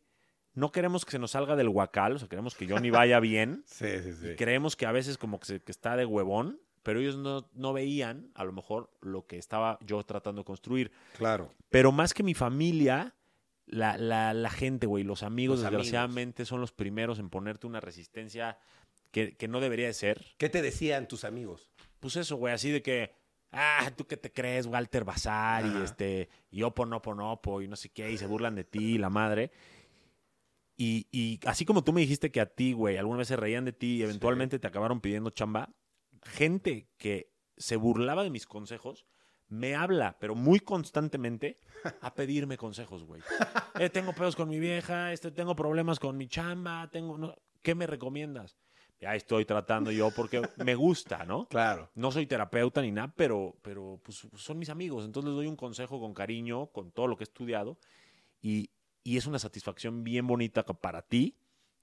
A: no queremos que se nos salga del guacal, o sea, queremos que Johnny vaya bien. (laughs)
B: Sí, sí, sí.
A: Y creemos que a veces como que, se- que está de huevón, pero ellos no, no veían a lo mejor lo que estaba yo tratando de construir.
B: Claro.
A: Pero más que mi familia, la, la, la gente, güey, los amigos,
B: Los amigos.
A: desgraciadamente, son los primeros en ponerte una resistencia que, que no debería de ser.
B: ¿Qué te decían tus amigos?
A: Pues eso, güey, así de que, ah, ¿tú qué te crees, Walter Bazar? Y este, y Opo, Nopo, Nopo, y no sé qué, y se burlan de ti, la madre. Y, y así como tú me dijiste que a ti, güey, alguna vez se reían de ti y eventualmente te acabaron pidiendo chamba, gente que se burlaba de mis consejos me habla, pero muy constantemente, a pedirme consejos, güey. (laughs) Eh, tengo pedos con mi vieja, este, tengo problemas con mi chamba, tengo... no- ¿Qué me recomiendas? Ya estoy tratando yo porque me gusta, ¿no? (laughs)
B: Claro.
A: No soy terapeuta ni nada, pero, pero pues, son mis amigos. Entonces les doy un consejo con cariño, con todo lo que he estudiado. Y, y es una satisfacción bien bonita para ti.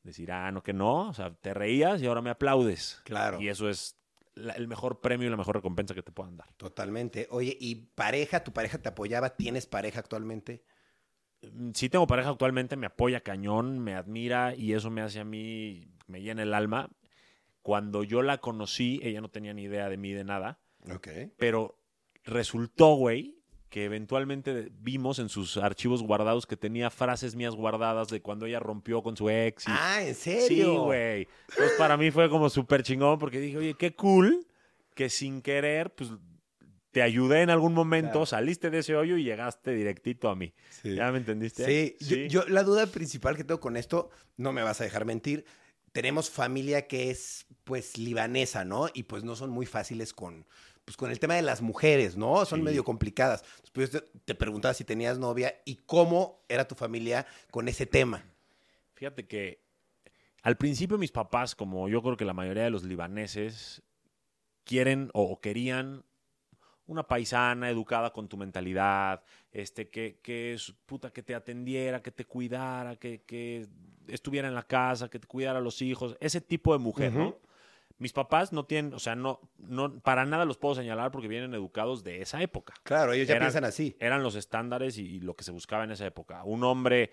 A: Decir, ah, no, que no. O sea, te reías y ahora me aplaudes.
B: Claro.
A: Y eso es la- el mejor premio y la mejor recompensa que te puedan dar.
B: Totalmente. Oye, ¿y pareja? ¿Tu pareja te apoyaba? ¿Tienes pareja actualmente?
A: Mm, Sí tengo pareja actualmente, me apoya cañón, me admira y eso me hace a mí, me llena el alma. Cuando yo la conocí, ella no tenía ni idea de mí de nada.
B: Ok.
A: Pero resultó, güey, que eventualmente vimos en sus archivos guardados que tenía frases mías guardadas de cuando ella rompió con su ex. y-
B: Ah, ¿en
A: sí,
B: serio?
A: güey. Entonces para mí fue como súper chingón porque dije, oye, qué cool que sin querer, pues te ayudé en algún momento,
B: Claro.
A: saliste de ese hoyo y llegaste directito a mí.
B: Sí.
A: ¿Ya me entendiste?
B: Sí, Yo, yo la duda principal que tengo con esto, no me vas a dejar mentir, tenemos familia que es pues libanesa, ¿no? Y pues no son muy fáciles con, pues, con el tema de las mujeres, ¿no? Son
A: Sí.
B: medio complicadas. Después te, te preguntaba si tenías novia y cómo era tu familia con ese tema.
A: Fíjate que al principio mis papás, como yo creo que la mayoría de los libaneses, quieren o, o querían una paisana educada con tu mentalidad, este, que, que es, puta, que te atendiera, que te cuidara, que, que estuviera en la casa, que te cuidara a los hijos, ese tipo de mujer, ¿no? Mis papás no tienen, o sea, no, no, para nada los puedo señalar porque vienen educados de esa época
B: Claro, ellos ya
A: Eran-
B: piensan así.
A: eran los estándares y, y lo que se buscaba en esa época. Un hombre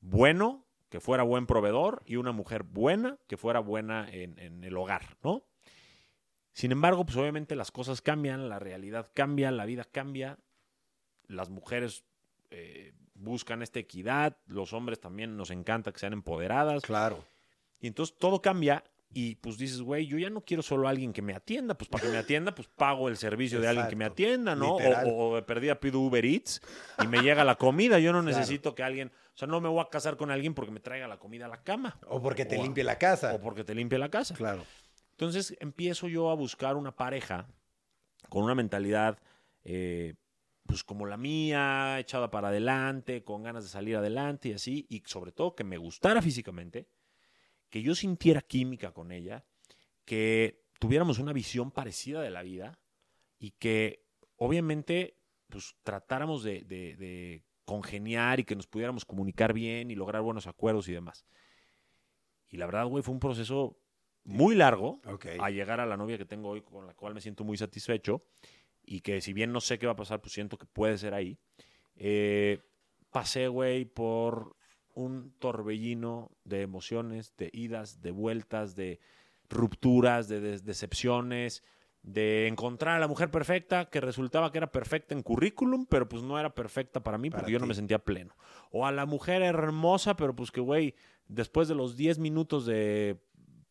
A: bueno, que fuera buen proveedor, y una mujer buena, que fuera buena en, en el hogar, ¿no? Sin embargo, pues obviamente las cosas cambian, la realidad cambia, la vida cambia, las mujeres eh, buscan esta equidad, los hombres también nos encanta que sean empoderadas,
B: Claro.
A: y entonces todo cambia y pues dices, güey, yo ya no quiero solo a alguien que me atienda, pues para que me atienda, pues pago el servicio de alguien que me atienda, ¿no? O, o de perdida pido Uber Eats y me llega la comida. Yo no
B: Claro.
A: necesito que alguien, o sea, no me voy a casar con alguien porque me traiga la comida a la cama
B: O porque te
A: O-
B: limpie la casa.
A: o porque te limpie la casa.
B: Claro.
A: Entonces empiezo yo a buscar una pareja con una mentalidad, eh, pues como la mía, echada para adelante, con ganas de salir adelante y así, y sobre todo que me gustara físicamente, que yo sintiera química con ella, que tuviéramos una visión parecida de la vida y que obviamente pues tratáramos de, de- de congeniar y que nos pudiéramos comunicar bien y lograr buenos acuerdos y demás. Y la verdad, güey, fue un proceso muy largo a llegar a la novia que tengo hoy, con la cual me siento muy satisfecho y que si bien no sé qué va a pasar, pues siento que puede ser ahí. Eh, pasé, güey, por un torbellino de emociones, de idas, de vueltas, de rupturas, de decepciones, de encontrar a la mujer perfecta que resultaba que era perfecta en currículum, pero pues no era perfecta para mí
B: Para
A: porque yo no me sentía pleno. O a la mujer hermosa, pero pues que, güey, después de los 10 minutos de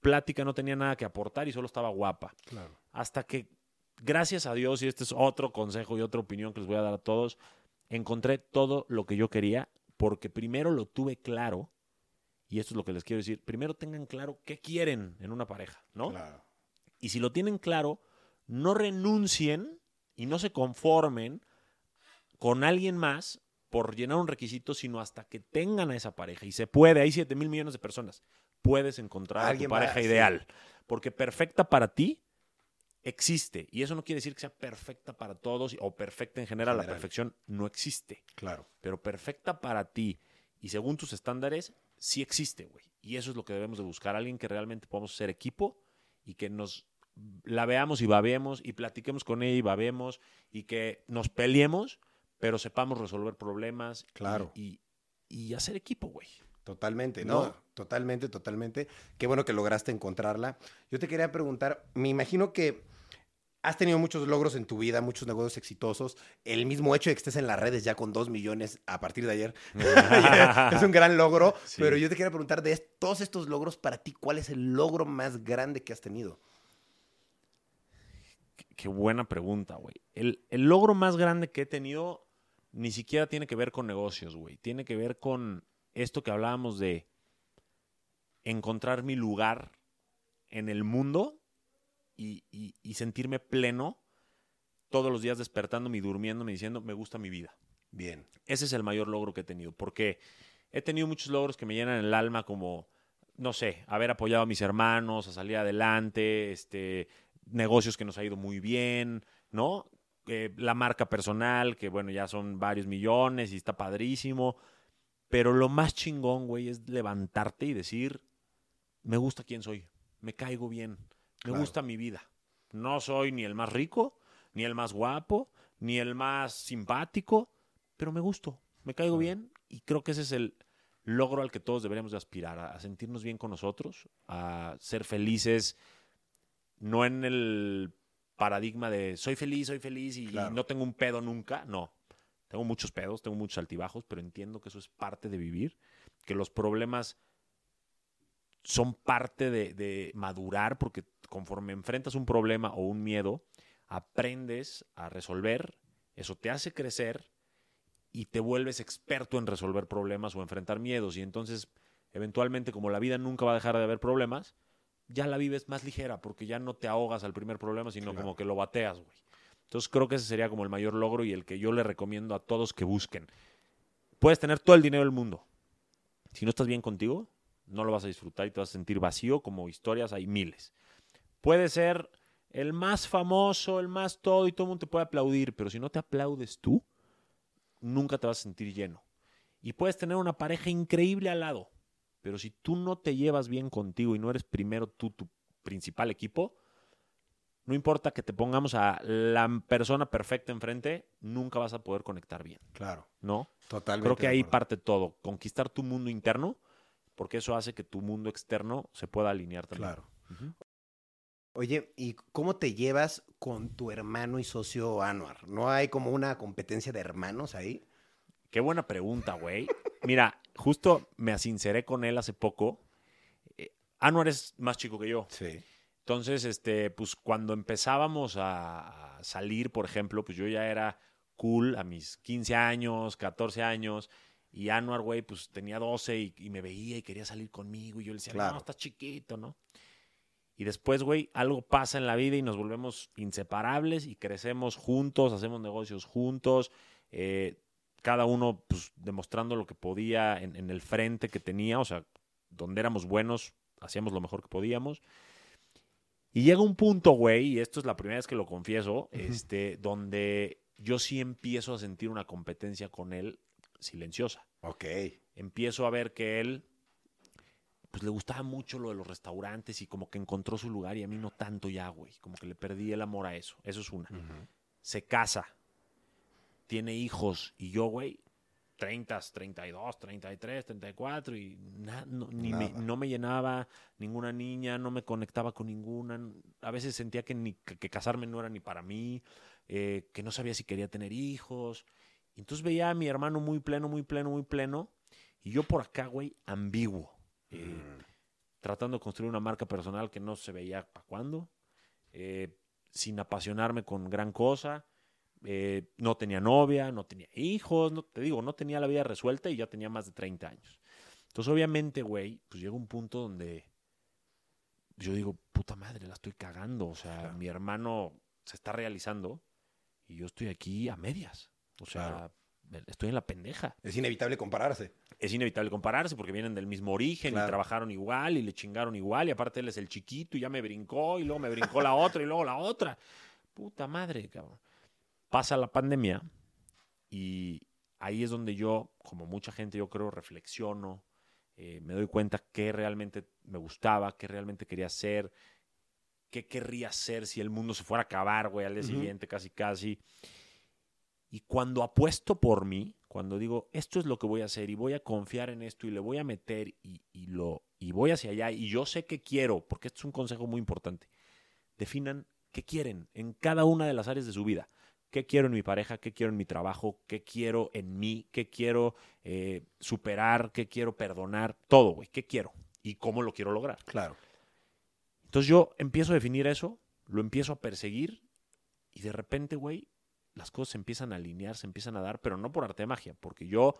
A: plática no tenía nada que aportar y solo estaba guapa.
B: Claro.
A: Hasta que, gracias a Dios, y este es otro consejo y otra opinión que les voy a dar a todos, encontré todo lo que yo quería porque primero lo tuve claro, y esto es lo que les quiero decir, primero tengan claro qué quieren en una pareja, ¿no?
B: Claro.
A: Y si lo tienen claro, no renuncien y no se conformen con alguien más por llenar un requisito, sino hasta que tengan a esa pareja. Y se puede, hay 7 mil millones de personas. Puedes encontrar a tu
B: va,
A: pareja
B: sí.
A: ideal. Porque perfecta para ti existe. Y eso no quiere decir que sea perfecta para todos o perfecta en general. La perfección no existe.
B: Claro.
A: Pero perfecta para ti y según tus estándares, sí existe, güey. Y eso es lo que debemos de buscar. Alguien que realmente podamos ser equipo y que nos la veamos y babemos y platiquemos con ella y babemos y que nos peleemos, pero sepamos resolver problemas. y-
B: Claro.
A: Y, y hacer equipo, güey.
B: Totalmente, ¿no?
A: ¿No?
B: Totalmente, totalmente. Qué bueno que lograste encontrarla. Yo te quería preguntar, me imagino que has tenido muchos logros en tu vida, muchos negocios exitosos. El mismo hecho de que estés en las redes ya con dos millones a partir de ayer (laughs) es un gran logro.
A: Sí.
B: Pero yo te quería preguntar, de todos estos logros para ti, ¿cuál es el logro más grande que has tenido?
A: Qué, qué buena pregunta, güey. El, el logro más grande que he tenido ni siquiera tiene que ver con negocios, güey. Tiene que ver con esto que hablábamos de encontrar mi lugar en el mundo y, y- y sentirme pleno todos los días despertándome y durmiéndome diciendo, me gusta mi vida.
B: Bien.
A: Ese es el mayor logro que he tenido, porque he tenido muchos logros que me llenan el alma, como, no sé, haber apoyado a mis hermanos, a salir adelante, este, negocios que nos ha ido muy bien, ¿no? Eh, la marca personal, que bueno, ya son varios millones y está padrísimo. Pero lo más chingón, güey, es levantarte y decir, me gusta quién soy, me caigo bien, me
B: Claro.
A: gusta mi vida. No soy ni el más rico, ni el más guapo, ni el más simpático, pero me gusto, me caigo bien y creo que ese es el logro al que todos deberíamos de aspirar, a, sentirnos bien con nosotros, a ser felices, no en el paradigma de soy feliz, soy feliz y, no tengo un pedo nunca, no. Tengo muchos pedos, tengo muchos altibajos, pero entiendo que eso es parte de vivir, que los problemas son parte de, de madurar, porque conforme enfrentas un problema o un miedo, aprendes a resolver, eso te hace crecer y te vuelves experto en resolver problemas o enfrentar miedos. Y entonces, eventualmente, como la vida nunca va a dejar de haber problemas, ya la vives más ligera, porque ya no te ahogas al primer problema, sino
B: Claro.
A: como que lo bateas, güey. Entonces creo que ese sería como el mayor logro y el que yo le recomiendo a todos que busquen. Puedes tener todo el dinero del mundo. Si no estás bien contigo, no lo vas a disfrutar y te vas a sentir vacío, como historias hay miles. Puede ser el más famoso, el más todo y todo el mundo te puede aplaudir, pero si no te aplaudes tú, nunca te vas a sentir lleno. Y puedes tener una pareja increíble al lado, pero si tú no te llevas bien contigo y no eres primero tú tu principal equipo, no importa que te pongamos a la persona perfecta enfrente, nunca vas a poder conectar bien,
B: Claro.
A: ¿no?
B: Totalmente.
A: Creo que ahí parte todo, conquistar tu mundo interno, porque eso hace que tu mundo externo se pueda alinear también.
B: Claro. Oye, ¿y cómo te llevas con tu hermano y socio Anuar? ¿No hay como una competencia de hermanos ahí?
A: Qué buena pregunta, güey. Mira, justo me asinceré con él hace poco. Eh, Anuar es más chico que yo.
B: Sí.
A: Entonces, este, pues cuando empezábamos a, a salir, por ejemplo, pues yo ya era cool a mis 15 años, 14 años. Y Anuar, güey, pues tenía 12 y, y me veía y quería salir conmigo. Y yo le decía,
B: Claro.
A: no, estás chiquito, ¿no? Y después, güey, algo pasa en la vida y nos volvemos inseparables y crecemos juntos, hacemos negocios juntos. eh, cada uno, pues, demostrando lo que podía en, en el frente que tenía, o sea, donde éramos buenos, hacíamos lo mejor que podíamos. Y llega un punto, güey, y esto es la primera vez que lo confieso, este, donde yo sí empiezo a sentir una competencia con él silenciosa.
B: Ok.
A: Empiezo a ver que él, pues le gustaba mucho lo de los restaurantes y como que encontró su lugar y a mí no tanto ya, güey. Como que le perdí el amor a eso. Eso es una. Se casa, tiene hijos y yo, güey, 30, 32, 33, 34 y na- no, ni me,
B: Nada.
A: no me llenaba ninguna niña, no me conectaba con ninguna. A veces sentía que, ni, que, que casarme no era ni para mí, eh, que no sabía si quería tener hijos. Entonces veía a mi hermano muy pleno, muy pleno, muy pleno. Y yo por acá, güey, ambiguo. eh,
B: Mm.
A: tratando de construir una marca personal que no se veía para cuándo, eh, sin apasionarme con gran cosa. Eh, no tenía novia, no tenía hijos, no, te digo, no tenía la vida resuelta y ya tenía más de 30 años. Entonces, obviamente, güey, pues llega un punto donde yo digo, puta madre, la estoy cagando. O sea,
B: Claro.
A: mi hermano se está realizando y yo estoy aquí a medias. O sea,
B: Claro.
A: estoy en la pendeja.
B: Es inevitable compararse.
A: Es inevitable compararse porque vienen del mismo origen
B: Claro.
A: y trabajaron igual y le chingaron igual y aparte él es el chiquito y ya me brincó y luego me brincó la otra y luego la otra. Puta madre, cabrón. Pasa la pandemia y ahí es donde yo, como mucha gente, yo creo, reflexiono, eh, me doy cuenta qué realmente me gustaba, qué realmente quería hacer, qué querría hacer si el mundo se fuera a acabar, güey, al día
B: Ujú.
A: siguiente, casi, casi. Y cuando apuesto por mí, cuando digo, esto es lo que voy a hacer y voy a confiar en esto y le voy a meter y, y lo, y voy hacia allá y yo sé que quiero, porque esto es un consejo muy importante, definan qué quieren en cada una de las áreas de su vida. ¿Qué quiero en mi pareja? ¿Qué quiero en mi trabajo? ¿Qué quiero en mí? ¿Qué quiero eh, superar? ¿Qué quiero perdonar? Todo, güey. ¿Qué quiero? ¿Y cómo lo quiero lograr?
B: Claro.
A: Entonces yo empiezo a definir eso, lo empiezo a perseguir y de repente, güey, las cosas se empiezan a alinear, se empiezan a dar, pero no por arte de magia, porque yo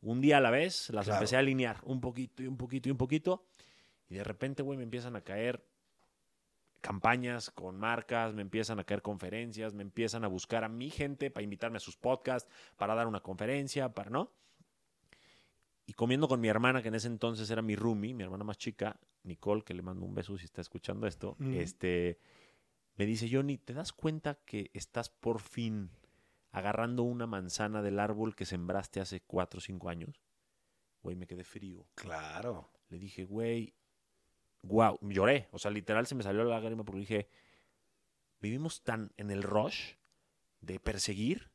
A: un día a la vez las
B: Claro.
A: empecé a alinear un poquito y un poquito y un poquito y de repente, güey, me empiezan a caer campañas con marcas, me empiezan a caer conferencias, me empiezan a buscar a mi gente para invitarme a sus podcasts, para dar una conferencia, para, ¿no? Y comiendo con mi hermana, que en ese entonces era mi roomie, mi hermana más chica, Nicole, que le mando un beso si está escuchando esto,
B: Ujú.
A: este, me dice, Johnny, ¿te das cuenta que estás por fin agarrando una manzana del árbol que sembraste hace cuatro o cinco años? Güey, me quedé frío.
B: Claro.
A: Le dije, güey, wow, lloré. O sea, literal se me salió la lágrima porque dije, vivimos tan en el rush de perseguir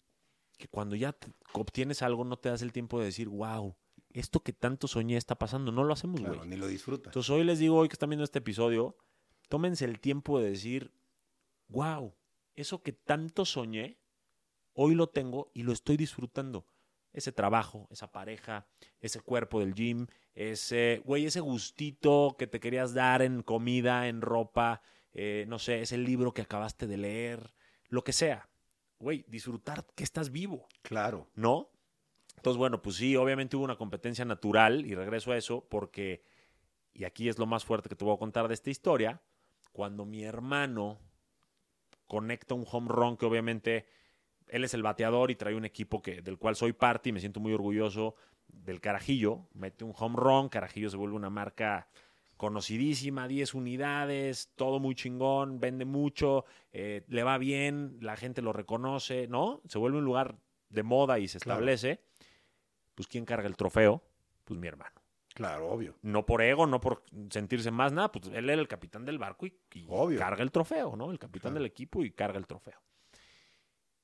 A: que cuando ya obtienes algo no te das el tiempo de decir, wow, esto que tanto soñé está pasando. No lo hacemos, güey.
B: Claro, ni lo disfrutas.
A: Entonces hoy les digo, hoy que están viendo este episodio, tómense el tiempo de decir, wow, eso que tanto soñé, hoy lo tengo y lo estoy disfrutando. Ese trabajo, esa pareja, ese cuerpo del gym, ese, güey, ese gustito que te querías dar en comida, en ropa, eh, no sé, ese libro que acabaste de leer, lo que sea. Güey, disfrutar que estás vivo.
B: Claro.
A: ¿no? Entonces, bueno, pues sí, obviamente hubo una competencia natural y regreso a eso porque, y aquí es lo más fuerte que te voy a contar de esta historia, cuando mi hermano conecta un home run que obviamente él es el bateador y trae un equipo que, del cual soy parte y me siento muy orgulloso del Carajillo, mete un home run, Carajillo se vuelve una marca conocidísima, 10 unidades, todo muy chingón, vende mucho, eh, le va bien, la gente lo reconoce, ¿no? Se vuelve un lugar de moda y se
B: Claro.
A: establece. Pues ¿quién carga el trofeo? Pues mi hermano.
B: Claro, obvio.
A: No por ego, no por sentirse más nada, pues él era el capitán del barco y, y
B: Obvio.
A: carga el trofeo, ¿no? El capitán
B: Claro.
A: del equipo y carga el trofeo.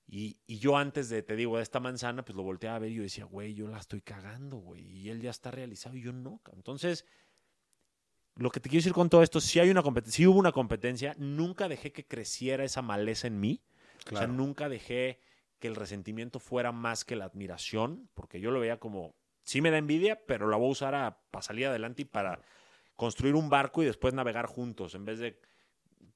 A: Y, y yo antes de, te digo, de esta manzana, pues lo volteaba a ver y yo decía, güey, yo la estoy cagando, güey. Y él ya está realizado y yo no. Entonces, lo que te quiero decir con todo esto, si hay una competencia, si hubo una competencia, nunca dejé que creciera esa maleza en mí. O sea, nunca dejé que el resentimiento fuera más que la admiración, porque yo lo veía como, sí me da envidia, pero la voy a usar para salir adelante y para construir un barco y después navegar juntos, en vez de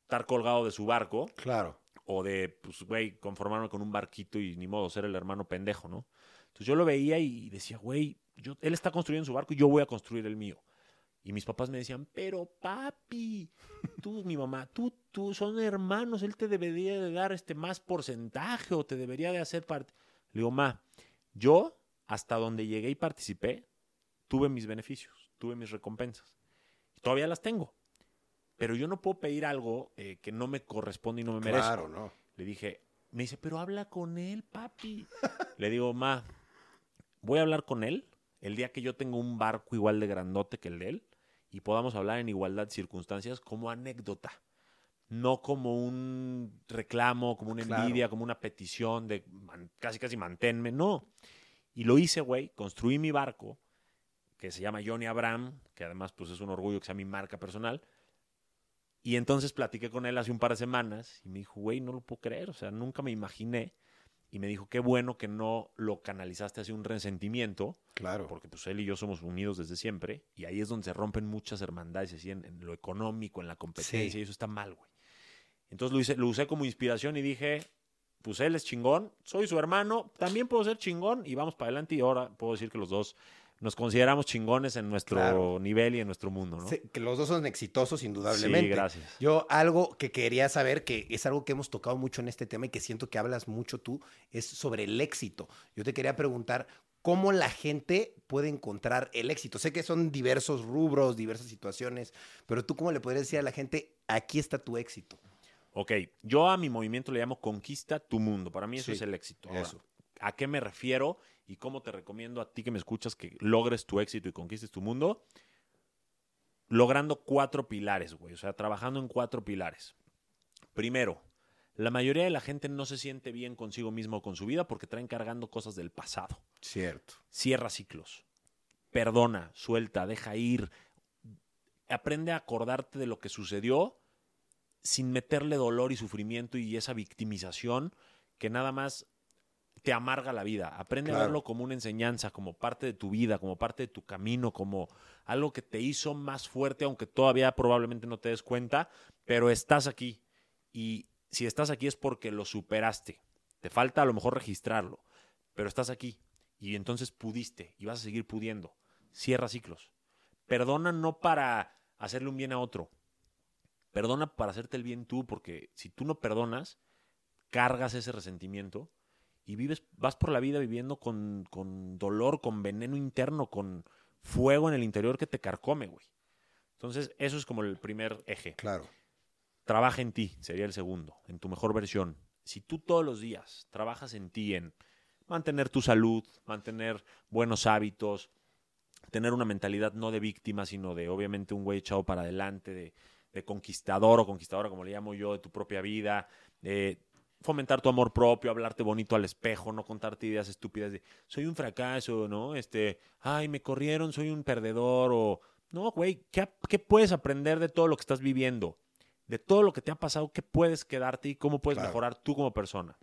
A: estar colgado de su barco
B: Claro.
A: O de, pues, güey, conformarme con un barquito y ni modo ser el hermano pendejo, ¿no? Entonces yo lo veía y decía, güey, él está construyendo su barco y yo voy a construir el mío. Y mis papás me decían, pero papi, tú, mi mamá, tú, tú, son hermanos, él te debería de dar este más porcentaje o te debería de hacer parte. Le digo, ma, yo hasta donde llegué y participé, tuve mis beneficios, tuve mis recompensas. Todavía las tengo. Pero yo no puedo pedir algo eh, que no me corresponde y no me merezco.
B: Claro, no.
A: Le dije, me dice, pero habla con él, papi. (laughs) Le digo, ma, voy a hablar con él el día que yo tenga un barco igual de grandote que el de él y podamos hablar en igualdad de circunstancias como anécdota. No como un reclamo, como una
B: Claro.
A: envidia, como una petición de man- casi casi manténme. No. Y lo hice, güey. Construí mi barco, que se llama Johnny Abraham, que además pues es un orgullo que sea mi marca personal. Y entonces platiqué con él hace un par de semanas y me dijo, güey, no lo puedo creer, o sea, nunca me imaginé. Y me dijo, qué bueno que no lo canalizaste hacia un resentimiento,
B: Claro.
A: porque pues él y yo somos unidos desde siempre, y ahí es donde se rompen muchas hermandades, así en, en lo económico, en la competencia,
B: Sí.
A: y eso está mal, güey. Entonces lo, hice, lo usé como inspiración y dije, pues él es chingón, soy su hermano, también puedo ser chingón, y vamos para adelante, y ahora puedo decir que los dos nos consideramos chingones en nuestro
B: Claro.
A: nivel y en nuestro mundo, ¿no?
B: Sí, que los dos son exitosos, indudablemente.
A: Sí, gracias.
B: Yo algo que quería saber, que es algo que hemos tocado mucho en este tema y que siento que hablas mucho tú, es sobre el éxito. Yo te quería preguntar cómo la gente puede encontrar el éxito. Sé que son diversos rubros, diversas situaciones, pero tú cómo le podrías decir a la gente, aquí está tu éxito.
A: Ok, yo a mi movimiento le llamo Conquista tu mundo. Para mí eso
B: Sí,
A: es el éxito. Ahora,
B: eso.
A: ¿A qué me refiero y cómo te recomiendo a ti que me escuchas que logres tu éxito y conquistes tu mundo? Logrando cuatro pilares, güey. O sea, trabajando en cuatro pilares. Primero, la mayoría de la gente no se siente bien consigo mismo o con su vida porque traen cargando cosas del pasado.
B: Cierto.
A: Cierra ciclos. Perdona, suelta, deja ir. Aprende a acordarte de lo que sucedió sin meterle dolor y sufrimiento y esa victimización que nada más te amarga la vida. Aprende a verlo como una enseñanza, como parte de tu vida, como parte de tu camino, como algo que te hizo más fuerte, aunque todavía probablemente no te des cuenta, pero estás aquí. Y si estás aquí es porque lo superaste. Te falta a lo mejor registrarlo, pero estás aquí. Y entonces pudiste y vas a seguir pudiendo. Cierra ciclos. Perdona no para hacerle un bien a otro. Perdona para hacerte el bien tú, porque si tú no perdonas, cargas ese resentimiento y vives, vas por la vida viviendo con, con dolor, con veneno interno, con fuego en el interior que te carcome, güey. Entonces, eso es como el primer eje.
B: Claro.
A: Trabaja en ti, sería el segundo, en tu mejor versión. Si tú todos los días trabajas en ti, en mantener tu salud, mantener buenos hábitos, tener una mentalidad no de víctima, sino de obviamente un güey echado para adelante, de, de conquistador o conquistadora, como le llamo yo, de tu propia vida, de fomentar tu amor propio, hablarte bonito al espejo, no contarte ideas estúpidas de soy un fracaso, ¿no? Este, ay, me corrieron, soy un perdedor, o no, güey, ¿qué, ¿qué puedes aprender de todo lo que estás viviendo? De todo lo que te ha pasado, ¿qué puedes quedarte y cómo puedes
B: Claro.
A: mejorar tú como persona?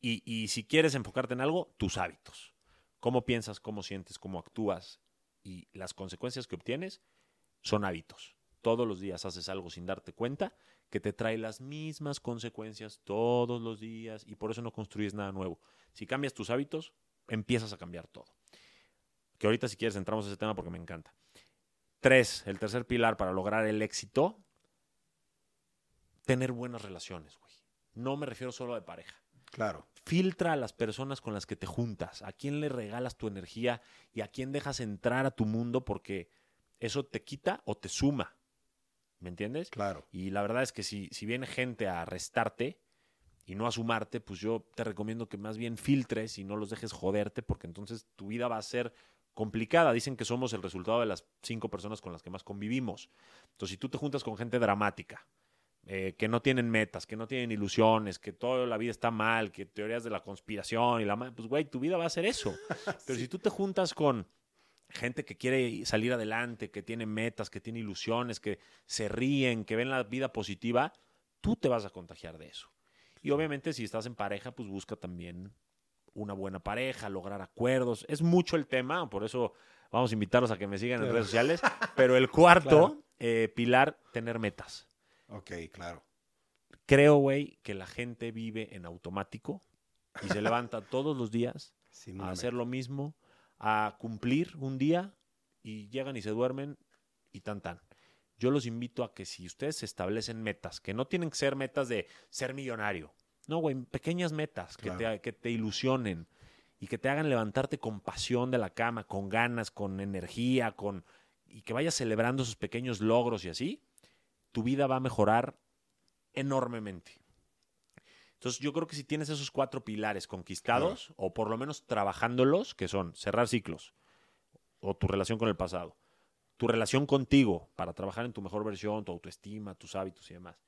A: Y, y si quieres enfocarte en algo, tus hábitos. Cómo piensas, cómo sientes, cómo actúas y las consecuencias que obtienes son hábitos. Todos los días haces algo sin darte cuenta que te trae las mismas consecuencias todos los días y por eso no construyes nada nuevo. Si cambias tus hábitos, empiezas a cambiar todo. Que ahorita si quieres entramos a ese tema porque me encanta. Tres, el tercer pilar para lograr el éxito, tener buenas relaciones, güey. No me refiero solo de pareja
B: Claro.
A: filtra a las personas con las que te juntas, a quién le regalas tu energía y a quién dejas entrar a tu mundo porque eso te quita o te suma. ¿Me entiendes?
B: Claro.
A: Y la verdad es que si, si viene gente a restarte y no a sumarte, pues yo te recomiendo que más bien filtres y no los dejes joderte porque entonces tu vida va a ser complicada. Dicen que somos el resultado de las cinco personas con las que más convivimos. Entonces, si tú te juntas con gente dramática, eh, que no tienen metas, que no tienen ilusiones, que toda la vida está mal, que teorías de la conspiración y la pues güey, tu vida va a ser eso. (laughs) Pero si tú te juntas con gente que quiere salir adelante, que tiene metas, que tiene ilusiones, que se ríen, que ven la vida positiva, tú te vas a contagiar de eso. Y obviamente si estás en pareja, pues busca también una buena pareja, lograr acuerdos. Es mucho el tema, por eso vamos a invitarlos a que me sigan en redes sociales. Pero el cuarto,
B: Claro.
A: eh, pilar, tener metas.
B: Ok, claro.
A: Creo, güey, que la gente vive en automático y se levanta todos los días
B: Sin
A: a hacer
B: meta.
A: lo mismo, a cumplir un día y llegan y se duermen y tan tan. Yo los invito a que si ustedes se establecen metas, que no tienen que ser metas de ser millonario, no, güey, pequeñas metas que, te, que te ilusionen y que te hagan levantarte con pasión de la cama, con ganas, con energía, con y que vayas celebrando esos pequeños logros y así, tu vida va a mejorar enormemente. Entonces yo creo que si tienes esos cuatro pilares conquistados, o por lo menos trabajándolos, que son cerrar ciclos, o tu relación con el pasado, tu relación contigo para trabajar en tu mejor versión, tu autoestima, tus hábitos y demás,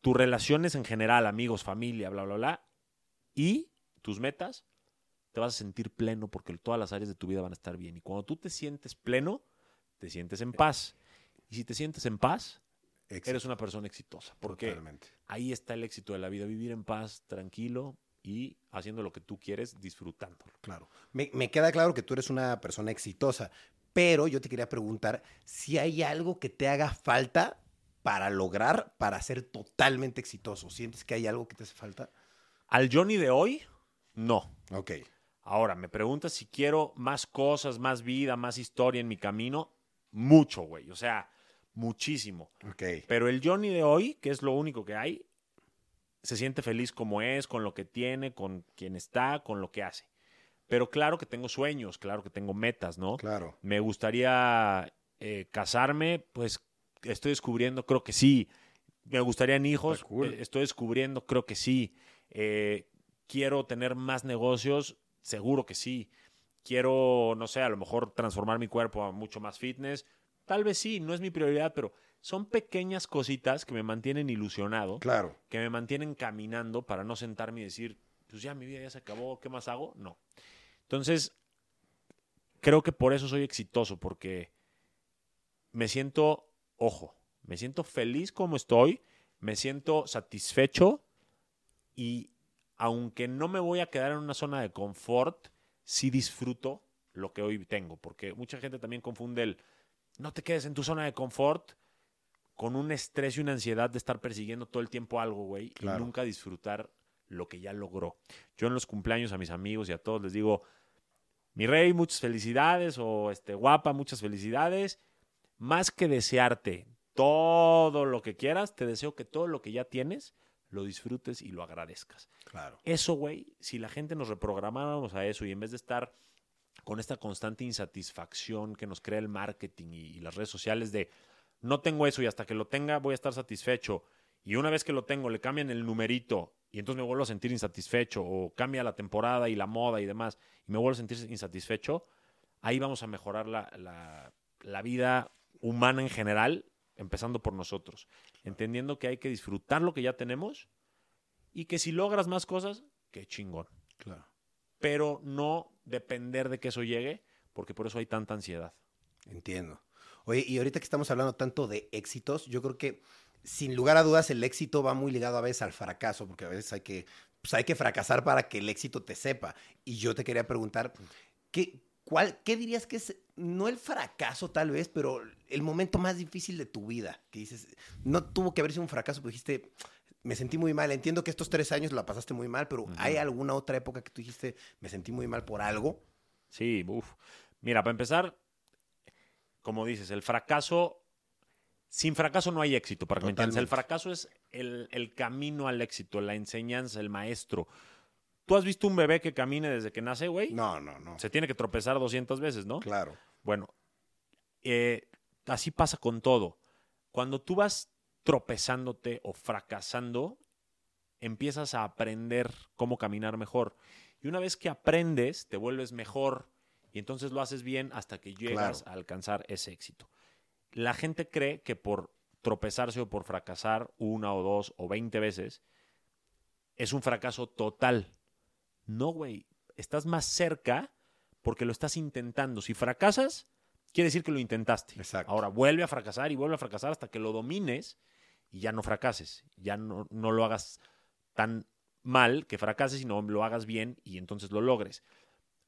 A: tus relaciones en general, amigos, familia, bla, bla, bla, y tus metas, te vas a sentir pleno porque todas las áreas de tu vida van a estar bien. Y cuando tú te sientes pleno, te sientes en paz. Y si te sientes en paz, Eres una persona exitosa. Porque
B: totalmente.
A: ahí está el éxito de la vida, vivir en paz, tranquilo y haciendo lo que tú quieres, disfrutándolo.
B: Claro. Me, me queda claro que tú eres una persona exitosa, pero yo te quería preguntar si hay algo que te haga falta para lograr, para ser totalmente exitoso. ¿Sientes que hay algo que te hace falta?
A: Al Johnny de hoy, no.
B: Ok.
A: Ahora, me preguntas si quiero más cosas, más vida, más historia en mi camino. Mucho, güey. O sea, muchísimo. Pero el Johnny de hoy, que es lo único que hay, se siente feliz como es, con lo que tiene, con quien está, con lo que hace. Pero claro que tengo sueños, claro que tengo metas, ¿no?
B: Claro.
A: Me gustaría eh, casarme, pues estoy descubriendo, creo que sí. Me gustarían hijos,
B: cool.
A: eh, estoy descubriendo, creo que sí. Eh, quiero tener más negocios, seguro que sí. Quiero, no sé, a lo mejor transformar mi cuerpo a mucho más fitness. Tal vez sí, no es mi prioridad, pero son pequeñas cositas que me mantienen ilusionado,
B: Claro.
A: que me mantienen caminando para no sentarme y decir, pues ya mi vida ya se acabó, ¿qué más hago? No. Entonces, creo que por eso soy exitoso, porque me siento, ojo, me siento feliz como estoy, me siento satisfecho y aunque no me voy a quedar en una zona de confort, sí disfruto lo que hoy tengo, porque mucha gente también confunde el no te quedes en tu zona de confort con un estrés y una ansiedad de estar persiguiendo todo el tiempo algo, güey,
B: Claro.
A: y nunca disfrutar lo que ya logró. Yo en los cumpleaños a mis amigos y a todos les digo, mi rey, muchas felicidades, o este guapa, muchas felicidades. Más que desearte todo lo que quieras, te deseo que todo lo que ya tienes lo disfrutes y lo agradezcas.
B: Claro.
A: Eso, güey, si la gente nos reprogramáramos a eso y en vez de estar con esta constante insatisfacción que nos crea el marketing y, y las redes sociales de no tengo eso y hasta que lo tenga voy a estar satisfecho y una vez que lo tengo le cambian el numerito y entonces me vuelvo a sentir insatisfecho o cambia la temporada y la moda y demás y me vuelvo a sentir insatisfecho, ahí vamos a mejorar la, la- la vida humana en general, empezando por nosotros, entendiendo que hay que disfrutar lo que ya tenemos y que si logras más cosas, qué chingón.
B: Claro.
A: Pero no depender de que eso llegue, porque por eso hay tanta ansiedad.
B: Entiendo. Oye, y ahorita que estamos hablando tanto de éxitos, yo creo que sin lugar a dudas el éxito va muy ligado a veces al fracaso, porque a veces hay que, pues hay que fracasar para que el éxito te sepa. Y yo te quería preguntar, ¿qué, cuál, ¿qué dirías que es, no el fracaso tal vez, pero el momento más difícil de tu vida? Que dices, no tuvo que haber sido un fracaso, pero dijiste, me sentí muy mal. Entiendo que estos tres años la pasaste muy mal, pero. ¿hay alguna otra época que tú dijiste, me sentí muy mal por algo?
A: Sí, uff. Mira, para empezar, como dices, el fracaso, sin fracaso no hay éxito, para que me entiendas. El
B: Totalmente.
A: fracaso es el, el camino al éxito, la enseñanza, el maestro. ¿Tú has visto un bebé que camine desde que nace, güey?
B: No, no, no.
A: Se tiene que tropezar 200 veces, ¿no?
B: Claro.
A: Bueno, eh, así pasa con todo. Cuando tú vas tropezándote o fracasando, empiezas a aprender cómo caminar mejor. Y una vez que aprendes, te vuelves mejor y entonces lo haces bien hasta que llegas
B: Claro.
A: a alcanzar ese éxito. La gente cree que por tropezarse o por fracasar una o dos o veinte veces es un fracaso total. No, güey. Estás más cerca porque lo estás intentando. Si fracasas, quiere decir que lo intentaste.
B: Exacto.
A: Ahora vuelve a fracasar y vuelve a fracasar hasta que lo domines y ya no fracases. Ya no, no lo hagas tan mal que fracases, sino lo hagas bien y entonces lo logres.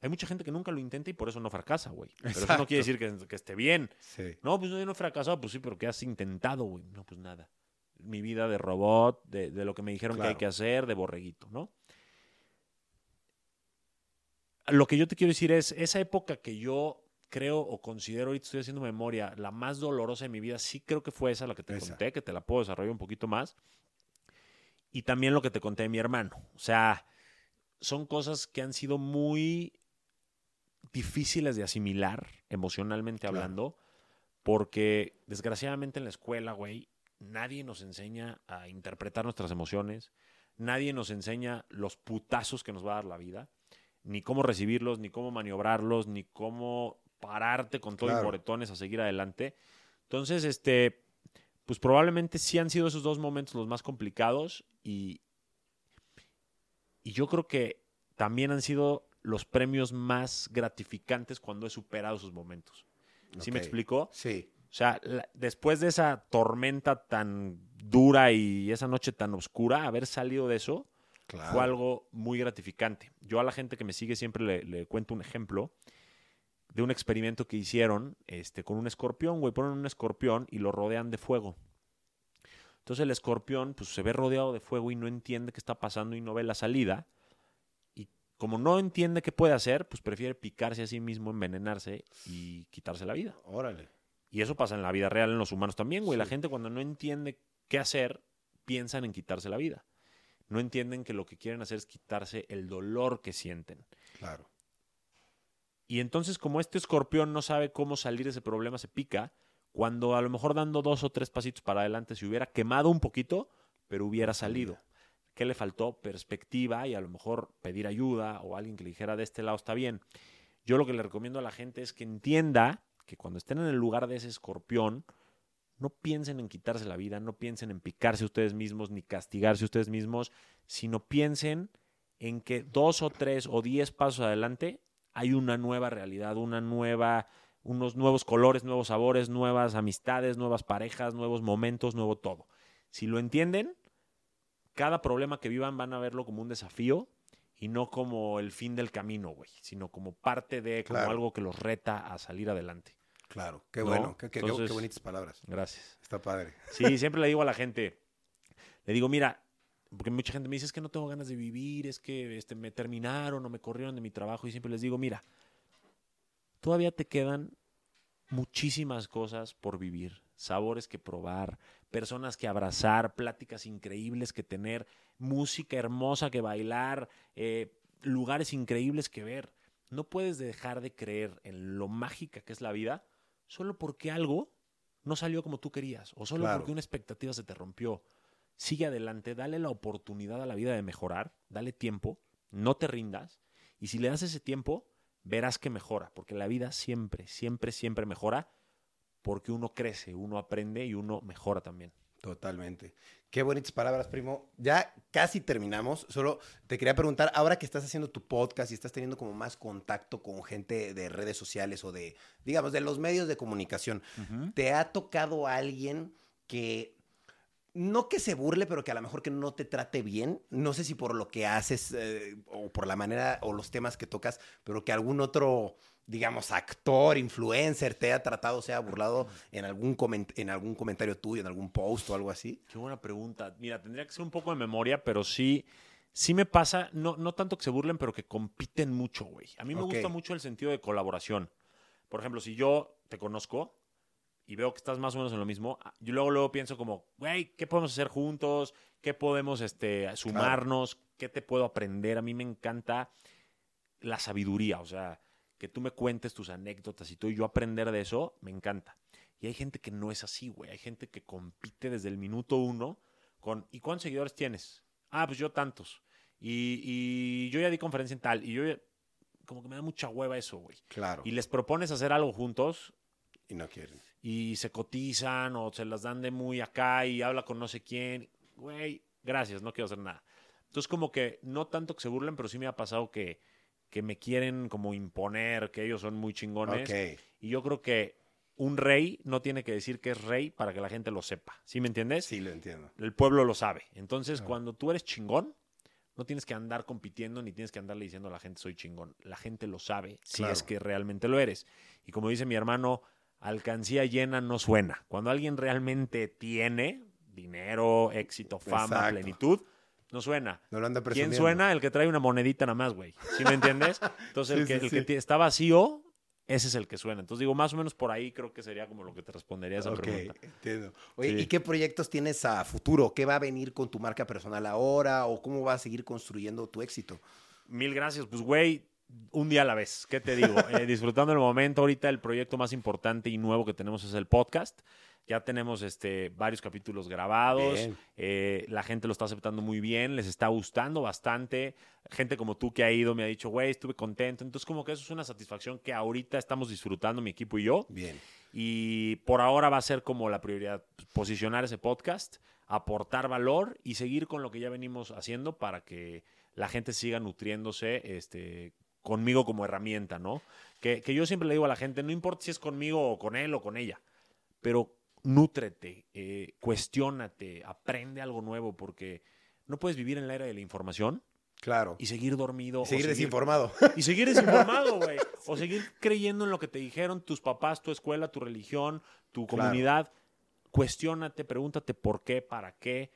A: Hay mucha gente que nunca lo intenta y por eso no fracasa, güey. Pero eso no quiere decir que, que esté bien.
B: Sí.
A: No, pues yo no he fracasado. Pues sí, pero ¿qué has intentado, güey? No, pues nada. Mi vida de robot, de, de lo que me dijeron que hay que hacer, de borreguito, ¿no? Lo que yo te quiero decir es, esa época que yo creo o considero, ahorita estoy haciendo memoria, la más dolorosa de mi vida, sí creo que fue esa la que te
B: Esa.
A: conté, que te la puedo desarrollar un poquito más. Y también lo que te conté de mi hermano. O sea, son cosas que han sido muy difíciles de asimilar emocionalmente
B: Claro.
A: hablando, porque desgraciadamente en la escuela, güey, nadie nos enseña a interpretar nuestras emociones, nadie nos enseña los putazos que nos va a dar la vida, ni cómo recibirlos, ni cómo maniobrarlos, ni cómo pararte con todo y
B: Claro.
A: moretones a seguir adelante. Entonces, este, pues probablemente sí han sido esos dos momentos los más complicados y, y yo creo que también han sido los premios más gratificantes cuando he superado esos momentos. ¿Sí me
B: Ok.
A: explico?
B: Sí.
A: O sea, la- después de esa tormenta tan dura y esa noche tan oscura, haber salido de eso
B: Claro.
A: fue algo muy gratificante. Yo a la gente que me sigue siempre le, le cuento un ejemplo de un experimento que hicieron este, con un escorpión, güey. Ponen un escorpión y lo rodean de fuego. Entonces el escorpión pues, se ve rodeado de fuego y no entiende qué está pasando y no ve la salida. Y como no entiende qué puede hacer, pues prefiere picarse a sí mismo, envenenarse y quitarse la vida.
B: Órale.
A: Y eso pasa en la vida real, en los humanos también, güey. La gente cuando no entiende qué hacer, piensan en quitarse la vida. No entienden que lo que quieren hacer es quitarse el dolor que sienten.
B: Claro.
A: Y entonces, como este escorpión no sabe cómo salir de ese problema, se pica, cuando a lo mejor dando dos o tres pasitos para adelante se hubiera quemado un poquito, pero hubiera salido. ¿Qué le faltó? Perspectiva y a lo mejor pedir ayuda o alguien que le dijera de este lado está bien. Yo lo que le recomiendo a la gente es que entienda que cuando estén en el lugar de ese escorpión, no piensen en quitarse la vida, no piensen en picarse ustedes mismos ni castigarse ustedes mismos, sino piensen en que dos o tres o diez pasos adelante hay una nueva realidad, una nueva, unos nuevos colores, nuevos sabores, nuevas amistades, nuevas parejas, nuevos momentos, nuevo todo. Si lo entienden, cada problema que vivan van a verlo como un desafío y no como el fin del camino, güey, sino como parte de, como
B: Claro.
A: algo que los reta a salir adelante.
B: Claro. Qué
A: ¿No?
B: bueno. Qué, qué- qué-
A: Entonces-
B: qué bonitas palabras.
A: Gracias.
B: Está padre.
A: Sí, siempre le digo a la gente, le digo, mira, porque mucha gente me dice, es que no tengo ganas de vivir, es que este, me terminaron o me corrieron de mi trabajo, y siempre les digo, mira, todavía te quedan muchísimas cosas por vivir, sabores que probar, personas que abrazar, pláticas increíbles que tener, música hermosa que bailar, eh, lugares increíbles que ver. No puedes dejar de creer en lo mágica que es la vida solo porque algo no salió como tú querías o solo
B: Claro.
A: porque una expectativa se te rompió. Sigue adelante, dale la oportunidad a la vida de mejorar, dale tiempo, no te rindas y si le das ese tiempo, verás que mejora, porque la vida siempre, siempre, siempre mejora porque uno crece, uno aprende y uno mejora también.
B: Totalmente. Qué bonitas palabras, primo. Ya casi terminamos. Solo te quería preguntar, ahora que estás haciendo tu podcast y estás teniendo como más contacto con gente de redes sociales o de, digamos, de los medios de comunicación, ¿te ha tocado alguien que, no que se burle, pero que a lo mejor que no te trate bien? No sé si por lo que haces eh, o por la manera o los temas que tocas, pero que algún otro, digamos, actor, influencer te haya tratado, se haya burlado (laughs) en algún, en algún comentario tuyo, en algún post o algo así.
A: Qué buena pregunta. Mira, tendría que ser un poco de memoria, pero sí, sí me pasa, no, no tanto que se burlen, pero que compiten mucho, güey. A mí me gusta mucho el sentido de colaboración. Por ejemplo, si yo te conozco y veo que estás más o menos en lo mismo, ah, yo luego, luego pienso como, güey, ¿qué podemos hacer juntos? ¿Qué podemos este, sumarnos? ¿Qué te puedo aprender? A mí me encanta la sabiduría, o sea, que tú me cuentes tus anécdotas y tú y yo aprender de eso, me encanta. Y hay gente que no es así, güey. Hay gente que compite desde el minuto uno con, ¿y cuántos seguidores tienes? Ah, pues yo tantos. Y, y yo ya di conferencia en tal. Y yo ya- como que me da mucha hueva eso, güey.
B: Claro.
A: Y les propones hacer algo juntos
B: Y no quieren.
A: Y se cotizan o se las dan de muy acá y habla con no sé quién. Güey, gracias, no quiero hacer nada. Entonces, como que no tanto que se burlen, pero sí me ha pasado que, que me quieren como imponer, que ellos son muy chingones.
B: Ok.
A: Y yo creo que un rey no tiene que decir que es rey para que la gente lo sepa. ¿Sí me entiendes?
B: Sí, lo entiendo.
A: El pueblo lo sabe. Entonces,
B: Ah.
A: cuando tú eres chingón, no tienes que andar compitiendo ni tienes que andarle diciendo a la gente soy chingón. La gente lo sabe si
B: Claro.
A: es que realmente lo eres. Y como dice mi hermano, alcancía llena no suena. Cuando alguien realmente tiene dinero, éxito, fama,
B: Exacto.
A: plenitud, no suena.
B: No lo anda
A: ¿Quién suena? El que trae una monedita nada más, güey. ¿Sí me entiendes? Entonces, (laughs) el que,
B: sí,
A: el que
B: sí.
A: ti- está vacío, ese es el que suena. Entonces, digo, más o menos por ahí creo que sería como lo que te respondería a esa pregunta.
B: entiendo. Oye. ¿y qué proyectos tienes a futuro? ¿Qué va a venir con tu marca personal ahora? ¿O cómo vas a seguir construyendo tu éxito?
A: Mil gracias. Pues, güey, un día a la vez. ¿Qué te digo? Eh, (laughs) disfrutando el momento. Ahorita el proyecto más importante y nuevo que tenemos es el podcast. Ya tenemos este, varios capítulos grabados. Eh, la gente lo está aceptando muy bien. Les está gustando bastante. Gente como tú que ha ido me ha dicho, güey, estuve contento. Entonces, como que eso es una satisfacción que ahorita estamos disfrutando mi equipo y yo.
B: Bien.
A: Y por ahora va a ser como la prioridad, posicionar ese podcast, aportar valor y seguir con lo que ya venimos haciendo para que la gente siga nutriéndose este, conmigo como herramienta, ¿no? Que, que yo siempre le digo a la gente, no importa si es conmigo o con él o con ella, pero nútrete, eh, cuestiónate, aprende algo nuevo, porque no puedes vivir en la era de la información
B: Claro.
A: y seguir dormido.
B: Y seguir desinformado.
A: y seguir desinformado, (laughs) güey. O seguir creyendo en lo que te dijeron tus papás, tu escuela, tu religión, tu
B: Claro.
A: comunidad. Cuestiónate, pregúntate por qué, para qué,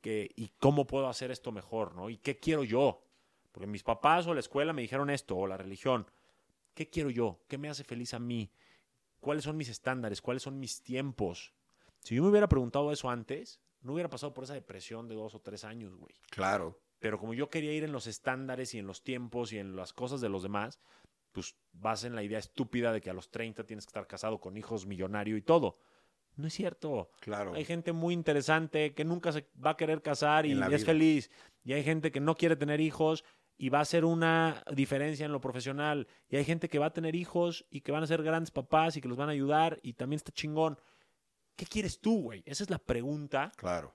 A: qué y cómo puedo hacer esto mejor, ¿no? Y qué quiero yo. Porque mis papás o la escuela me dijeron esto, o la religión. ¿Qué quiero yo? ¿Qué me hace feliz a mí? ¿Cuáles son mis estándares? ¿Cuáles son mis tiempos? Si yo me hubiera preguntado eso antes, no hubiera pasado por esa depresión de dos o tres años, güey.
B: Claro.
A: Pero como yo quería ir en los estándares y en los tiempos y en las cosas de los demás, pues vas en la idea estúpida de que a los 30 tienes que estar casado con hijos, millonario y todo. No es cierto.
B: Claro.
A: Hay gente muy interesante que nunca se va a querer casar y es
B: vida.
A: feliz. Y hay gente que no quiere tener hijos y va a hacer una diferencia en lo profesional. Y hay gente que va a tener hijos y que van a ser grandes papás y que los van a ayudar y también está chingón. ¿Qué quieres tú, güey? Esa es la pregunta.
B: Claro.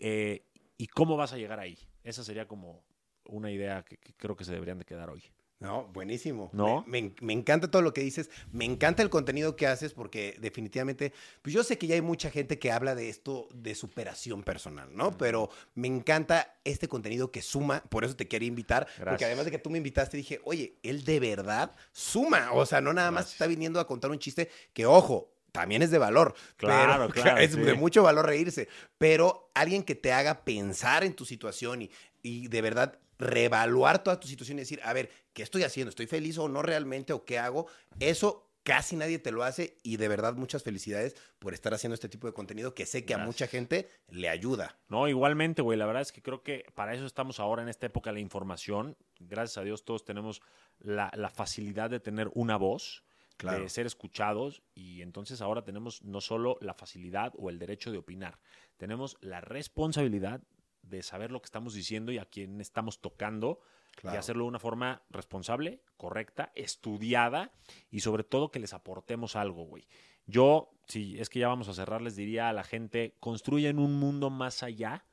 A: eh, ¿Y cómo vas a llegar ahí? Esa sería como una idea que, que creo que se deberían de quedar hoy.
B: No, buenísimo.
A: ¿No?
B: Me, me- me encanta todo lo que dices. Me encanta el contenido que haces porque definitivamente, pues yo sé que ya hay mucha gente que habla de esto de superación personal, ¿no? Pero me encanta este contenido que suma. Por eso te quería invitar. Porque además de que tú me invitaste, dije, oye, él de verdad suma. O sea, no nada más está viniendo a contar un chiste que, ojo, también es de valor.
A: Claro,
B: pero,
A: claro, (laughs)
B: Es
A: sí.
B: de mucho valor reírse. Pero alguien que te haga pensar en tu situación y, y de verdad reevaluar toda tu situación y decir, a ver, ¿qué estoy haciendo? ¿Estoy feliz o no realmente? ¿O qué hago? Eso casi nadie te lo hace y de verdad muchas felicidades por estar haciendo este tipo de contenido que sé que a mucha gente le ayuda.
A: No, igualmente, güey. La verdad es que creo que para eso estamos ahora en esta época de la información. Gracias a Dios todos tenemos la, la facilidad de tener una voz,
B: Claro.
A: de ser escuchados y entonces ahora tenemos no solo la facilidad o el derecho de opinar, tenemos la responsabilidad de saber lo que estamos diciendo y a quién estamos tocando
B: Claro.
A: y hacerlo de una forma responsable, correcta, estudiada y sobre todo que les aportemos algo, güey. Yo, si es que ya vamos a cerrar, les diría a la gente, construyen un mundo más allá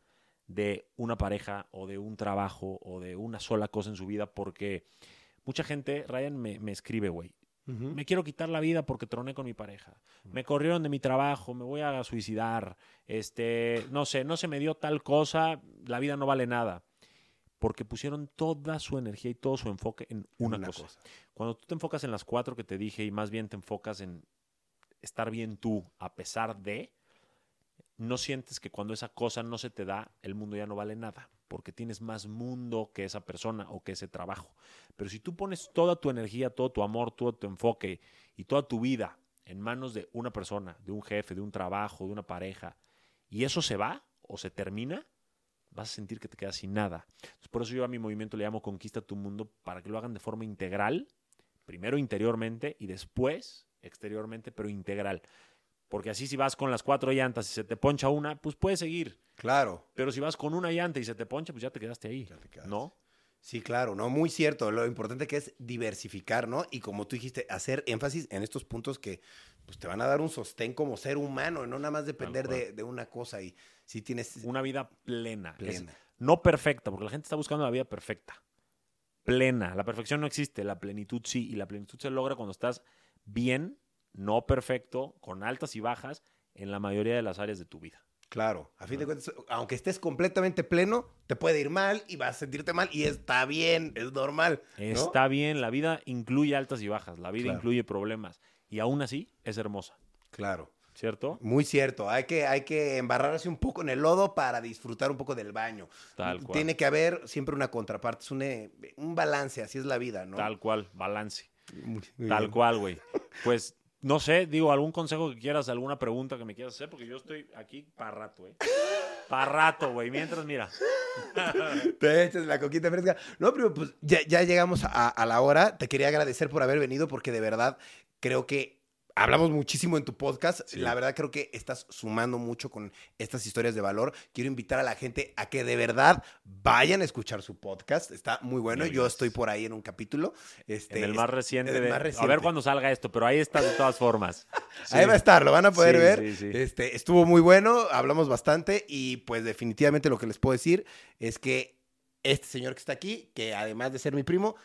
A: de una pareja o de un trabajo o de una sola cosa en su vida porque mucha gente, Ryan me, me escribe, güey, Me quiero quitar la vida porque troné con mi pareja. Me corrieron de mi trabajo, me voy a suicidar. Este, no sé, no se me dio tal cosa, la vida no vale nada. Porque pusieron toda su energía y todo su enfoque en una,
B: Una
A: cosa.
B: cosa.
A: Cuando tú te enfocas en las cuatro que te dije y más bien te enfocas en estar bien tú a pesar de, no sientes que cuando esa cosa no se te da, el mundo ya no vale nada, porque tienes más mundo que esa persona o que ese trabajo. Pero si tú pones toda tu energía, todo tu amor, todo tu enfoque y toda tu vida en manos de una persona, de un jefe, de un trabajo, de una pareja, y eso se va o se termina, vas a sentir que te quedas sin nada. Por eso yo a mi movimiento le llamo Conquista tu Mundo, para que lo hagan de forma integral, primero interiormente y después exteriormente, pero integral. Porque así si vas con las cuatro llantas y se te poncha una, pues puedes seguir.
B: Claro.
A: Pero si vas con una llanta y se te poncha, pues ya te quedaste ahí.
B: Ya te quedaste.
A: ¿No?
B: Sí, claro, ¿no? Muy cierto. Lo importante que es diversificar, ¿no? Y como tú dijiste, hacer énfasis en estos puntos que pues, te van a dar un sostén como ser humano, no nada más depender de, de una cosa. Y si tienes
A: Una vida plena. Es-
B: plena.
A: no perfecta, porque la gente está buscando la vida perfecta. Plena. La perfección no existe, la plenitud sí. Y la plenitud se logra cuando estás bien, no perfecto, con altas y bajas en la mayoría de las áreas de tu vida.
B: Claro, a fin de cuentas, aunque estés completamente pleno, te puede ir mal y vas a sentirte mal y está bien, es normal. ¿no?
A: Está bien, la vida incluye altas y bajas, la vida
B: Claro.
A: incluye problemas. Y aún así es hermosa,
B: Claro,
A: ¿cierto?
B: muy cierto. Hay que, hay que embarrarse un poco en el lodo para disfrutar un poco del baño.
A: Tal cual.
B: Tiene que haber siempre una contraparte, es un, eh, un balance, así es la vida, ¿no?
A: Tal cual, balance.
B: Muy- muy
A: Tal
B: bien.
A: cual, güey. Pues no sé, digo, algún consejo que quieras, alguna pregunta que me quieras hacer, porque yo estoy aquí para rato, ¿eh? Para rato, güey. Mientras, mira. (laughs)
B: Te echas la coquita fresca. No, pero pues ya, ya llegamos a, a la hora. Te quería agradecer por haber venido porque de verdad creo que hablamos muchísimo en tu podcast.
A: Sí.
B: La verdad creo que estás sumando mucho con estas historias de valor. Quiero invitar a la gente a que de verdad vayan a escuchar su podcast. Está muy bueno.
A: Muy
B: Yo estoy por ahí en un capítulo. Este,
A: en el más reciente.
B: el
A: de-
B: más
A: A ver cuándo salga esto, pero ahí está de todas formas. (laughs)
B: Ahí va a estar, lo van a poder
A: Sí,
B: ver. Este, estuvo muy bueno, hablamos bastante y pues definitivamente lo que les puedo decir es que este señor que está aquí, que además de ser mi primo,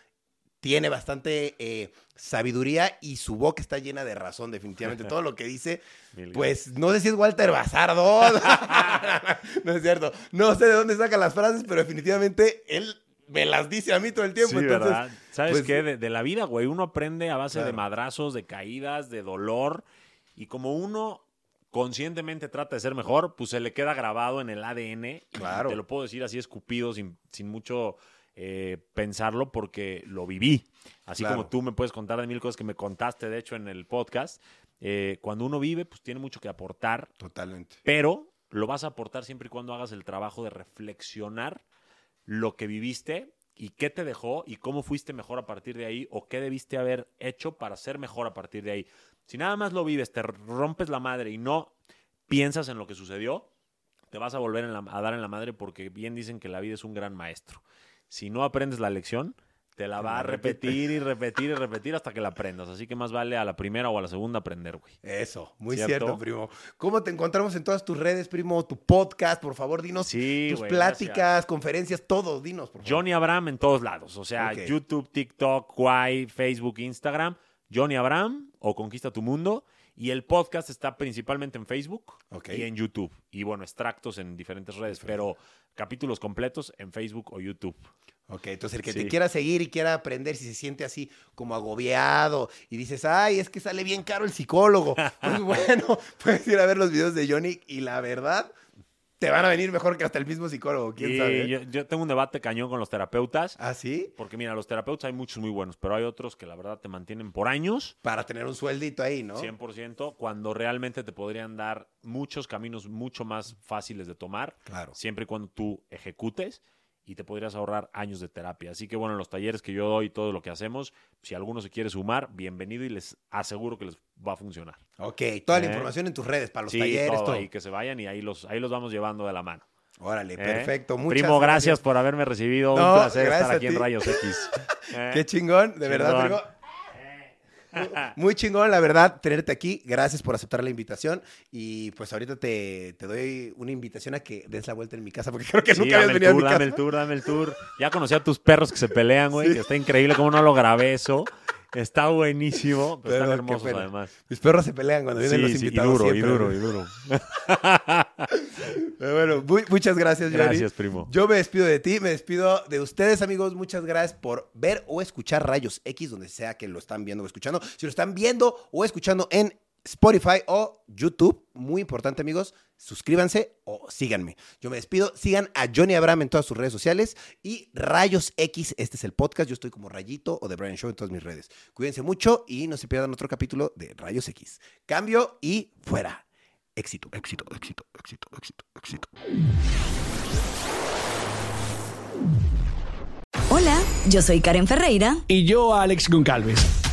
B: tiene bastante eh, sabiduría y su boca está llena de razón, definitivamente. Todo lo que dice, (laughs) pues no sé si es Walter Bazardo. (laughs) no es cierto. No sé de dónde saca las frases, pero definitivamente él me las dice a mí todo el tiempo.
A: Sí,
B: entonces,
A: ¿verdad? ¿Sabes
B: pues,
A: qué? De, de la vida, güey, uno aprende a base de madrazos, de caídas, de dolor. Y como uno conscientemente trata de ser mejor, pues se le queda grabado en el ADN. y
B: Claro.
A: te lo puedo decir así escupido, sin, sin mucho eh, pensarlo porque lo viví. Así
B: Claro.
A: como tú me puedes contar de mil cosas que me contaste, de hecho, en el podcast. eh, cuando uno vive, pues tiene mucho que aportar,
B: Totalmente.
A: pero lo vas a aportar siempre y cuando hagas el trabajo de reflexionar lo que viviste y qué te dejó y cómo fuiste mejor a partir de ahí o qué debiste haber hecho para ser mejor a partir de ahí. Si nada más lo vives, te rompes la madre y no piensas en lo que sucedió, te vas a volver en la- a dar en la madre porque bien dicen que la vida es un gran maestro. Si no aprendes la lección, te la va a repetir y (laughs) repetir y repetir hasta que la aprendas. Así que más vale a la primera o a la segunda aprender, güey.
B: Eso, muy
A: ¿Cierto?
B: cierto, primo. ¿Cómo te encontramos en todas tus redes, primo? Tu podcast, por favor, dinos
A: Sí,
B: tus
A: güey,
B: pláticas,
A: gracias.
B: conferencias, todo, dinos, por favor.
A: Johnny Abraham en todos lados. O sea. YouTube, TikTok, Quai, Facebook, Instagram. Johnny Abraham o Conquista tu Mundo. Y el podcast está principalmente en Facebook
B: Ok.
A: y en YouTube. Y bueno, extractos en diferentes redes, pero capítulos completos en Facebook o YouTube.
B: Ok, entonces el que
A: Sí.
B: te quiera seguir y quiera aprender, si se siente así como agobiado y dices, ay, es que sale bien caro el psicólogo, (laughs) pues bueno, (laughs) puedes ir a ver los videos de Johnny y la verdad, te van a venir mejor que hasta el mismo psicólogo, quién
A: Y
B: sabe.
A: yo, yo tengo un debate cañón con los terapeutas.
B: ¿Ah, sí?
A: Porque mira, los terapeutas hay muchos muy buenos, pero hay otros que la verdad te mantienen por años.
B: Para tener un sueldito ahí, ¿no?
A: 100%, cuando realmente te podrían dar muchos caminos mucho más fáciles de tomar,
B: Claro.
A: siempre y cuando tú ejecutes y te podrías ahorrar años de terapia. Así que bueno, en los talleres que yo doy, todo lo que hacemos, si alguno se quiere sumar, bienvenido y les aseguro que les va a funcionar.
B: Ok, toda la
A: ¿Eh?
B: información en tus redes, para los
A: sí,
B: talleres,
A: todo,
B: todo.
A: ahí que se vayan y ahí los, ahí los vamos llevando de la mano.
B: Órale,
A: ¿eh?
B: perfecto. Muchas
A: Primo, gracias por haberme recibido.
B: No,
A: Un placer estar aquí en. Rayos X. (laughs) ¿eh?
B: Qué chingón, de verdad, primo. Muy chingón, la verdad, tenerte aquí. Gracias por aceptar la invitación. Y pues ahorita te, te doy una invitación a que des la vuelta en mi casa, porque (laughs) creo que
A: Sí,
B: nunca habías venido a mi
A: tour,
B: casa.
A: dame el tour, dame el tour. Ya conocí a tus perros que se pelean, güey,
B: Sí.
A: que está increíble cómo no lo grabé eso. Está buenísimo, pero,
B: Pero
A: están hermosos además.
B: Mis perros se pelean cuando vienen
A: Sí,
B: los
A: sí, y
B: invitados.
A: duro, y duro, y duro. (laughs)
B: Pero bueno, muy- muchas gracias, Johnny.
A: Gracias, primo.
B: Yo me despido de ti, me despido de ustedes, amigos. Muchas gracias por ver o escuchar Rayos X, donde sea que lo están viendo o escuchando. Si lo están viendo o escuchando en Spotify o YouTube, muy importante, amigos, suscríbanse o síganme. Yo me despido. Sigan a Johnny Abraham en todas sus redes sociales y Rayos X, este es el podcast. Yo estoy como Rayito o The Brian Show en todas mis redes. Cuídense mucho y no se pierdan otro capítulo de Rayos X. Cambio y fuera. Éxito, éxito, éxito, éxito, éxito, éxito.
C: Hola, yo soy Karen Ferreira.
D: y yo Alex Goncalves.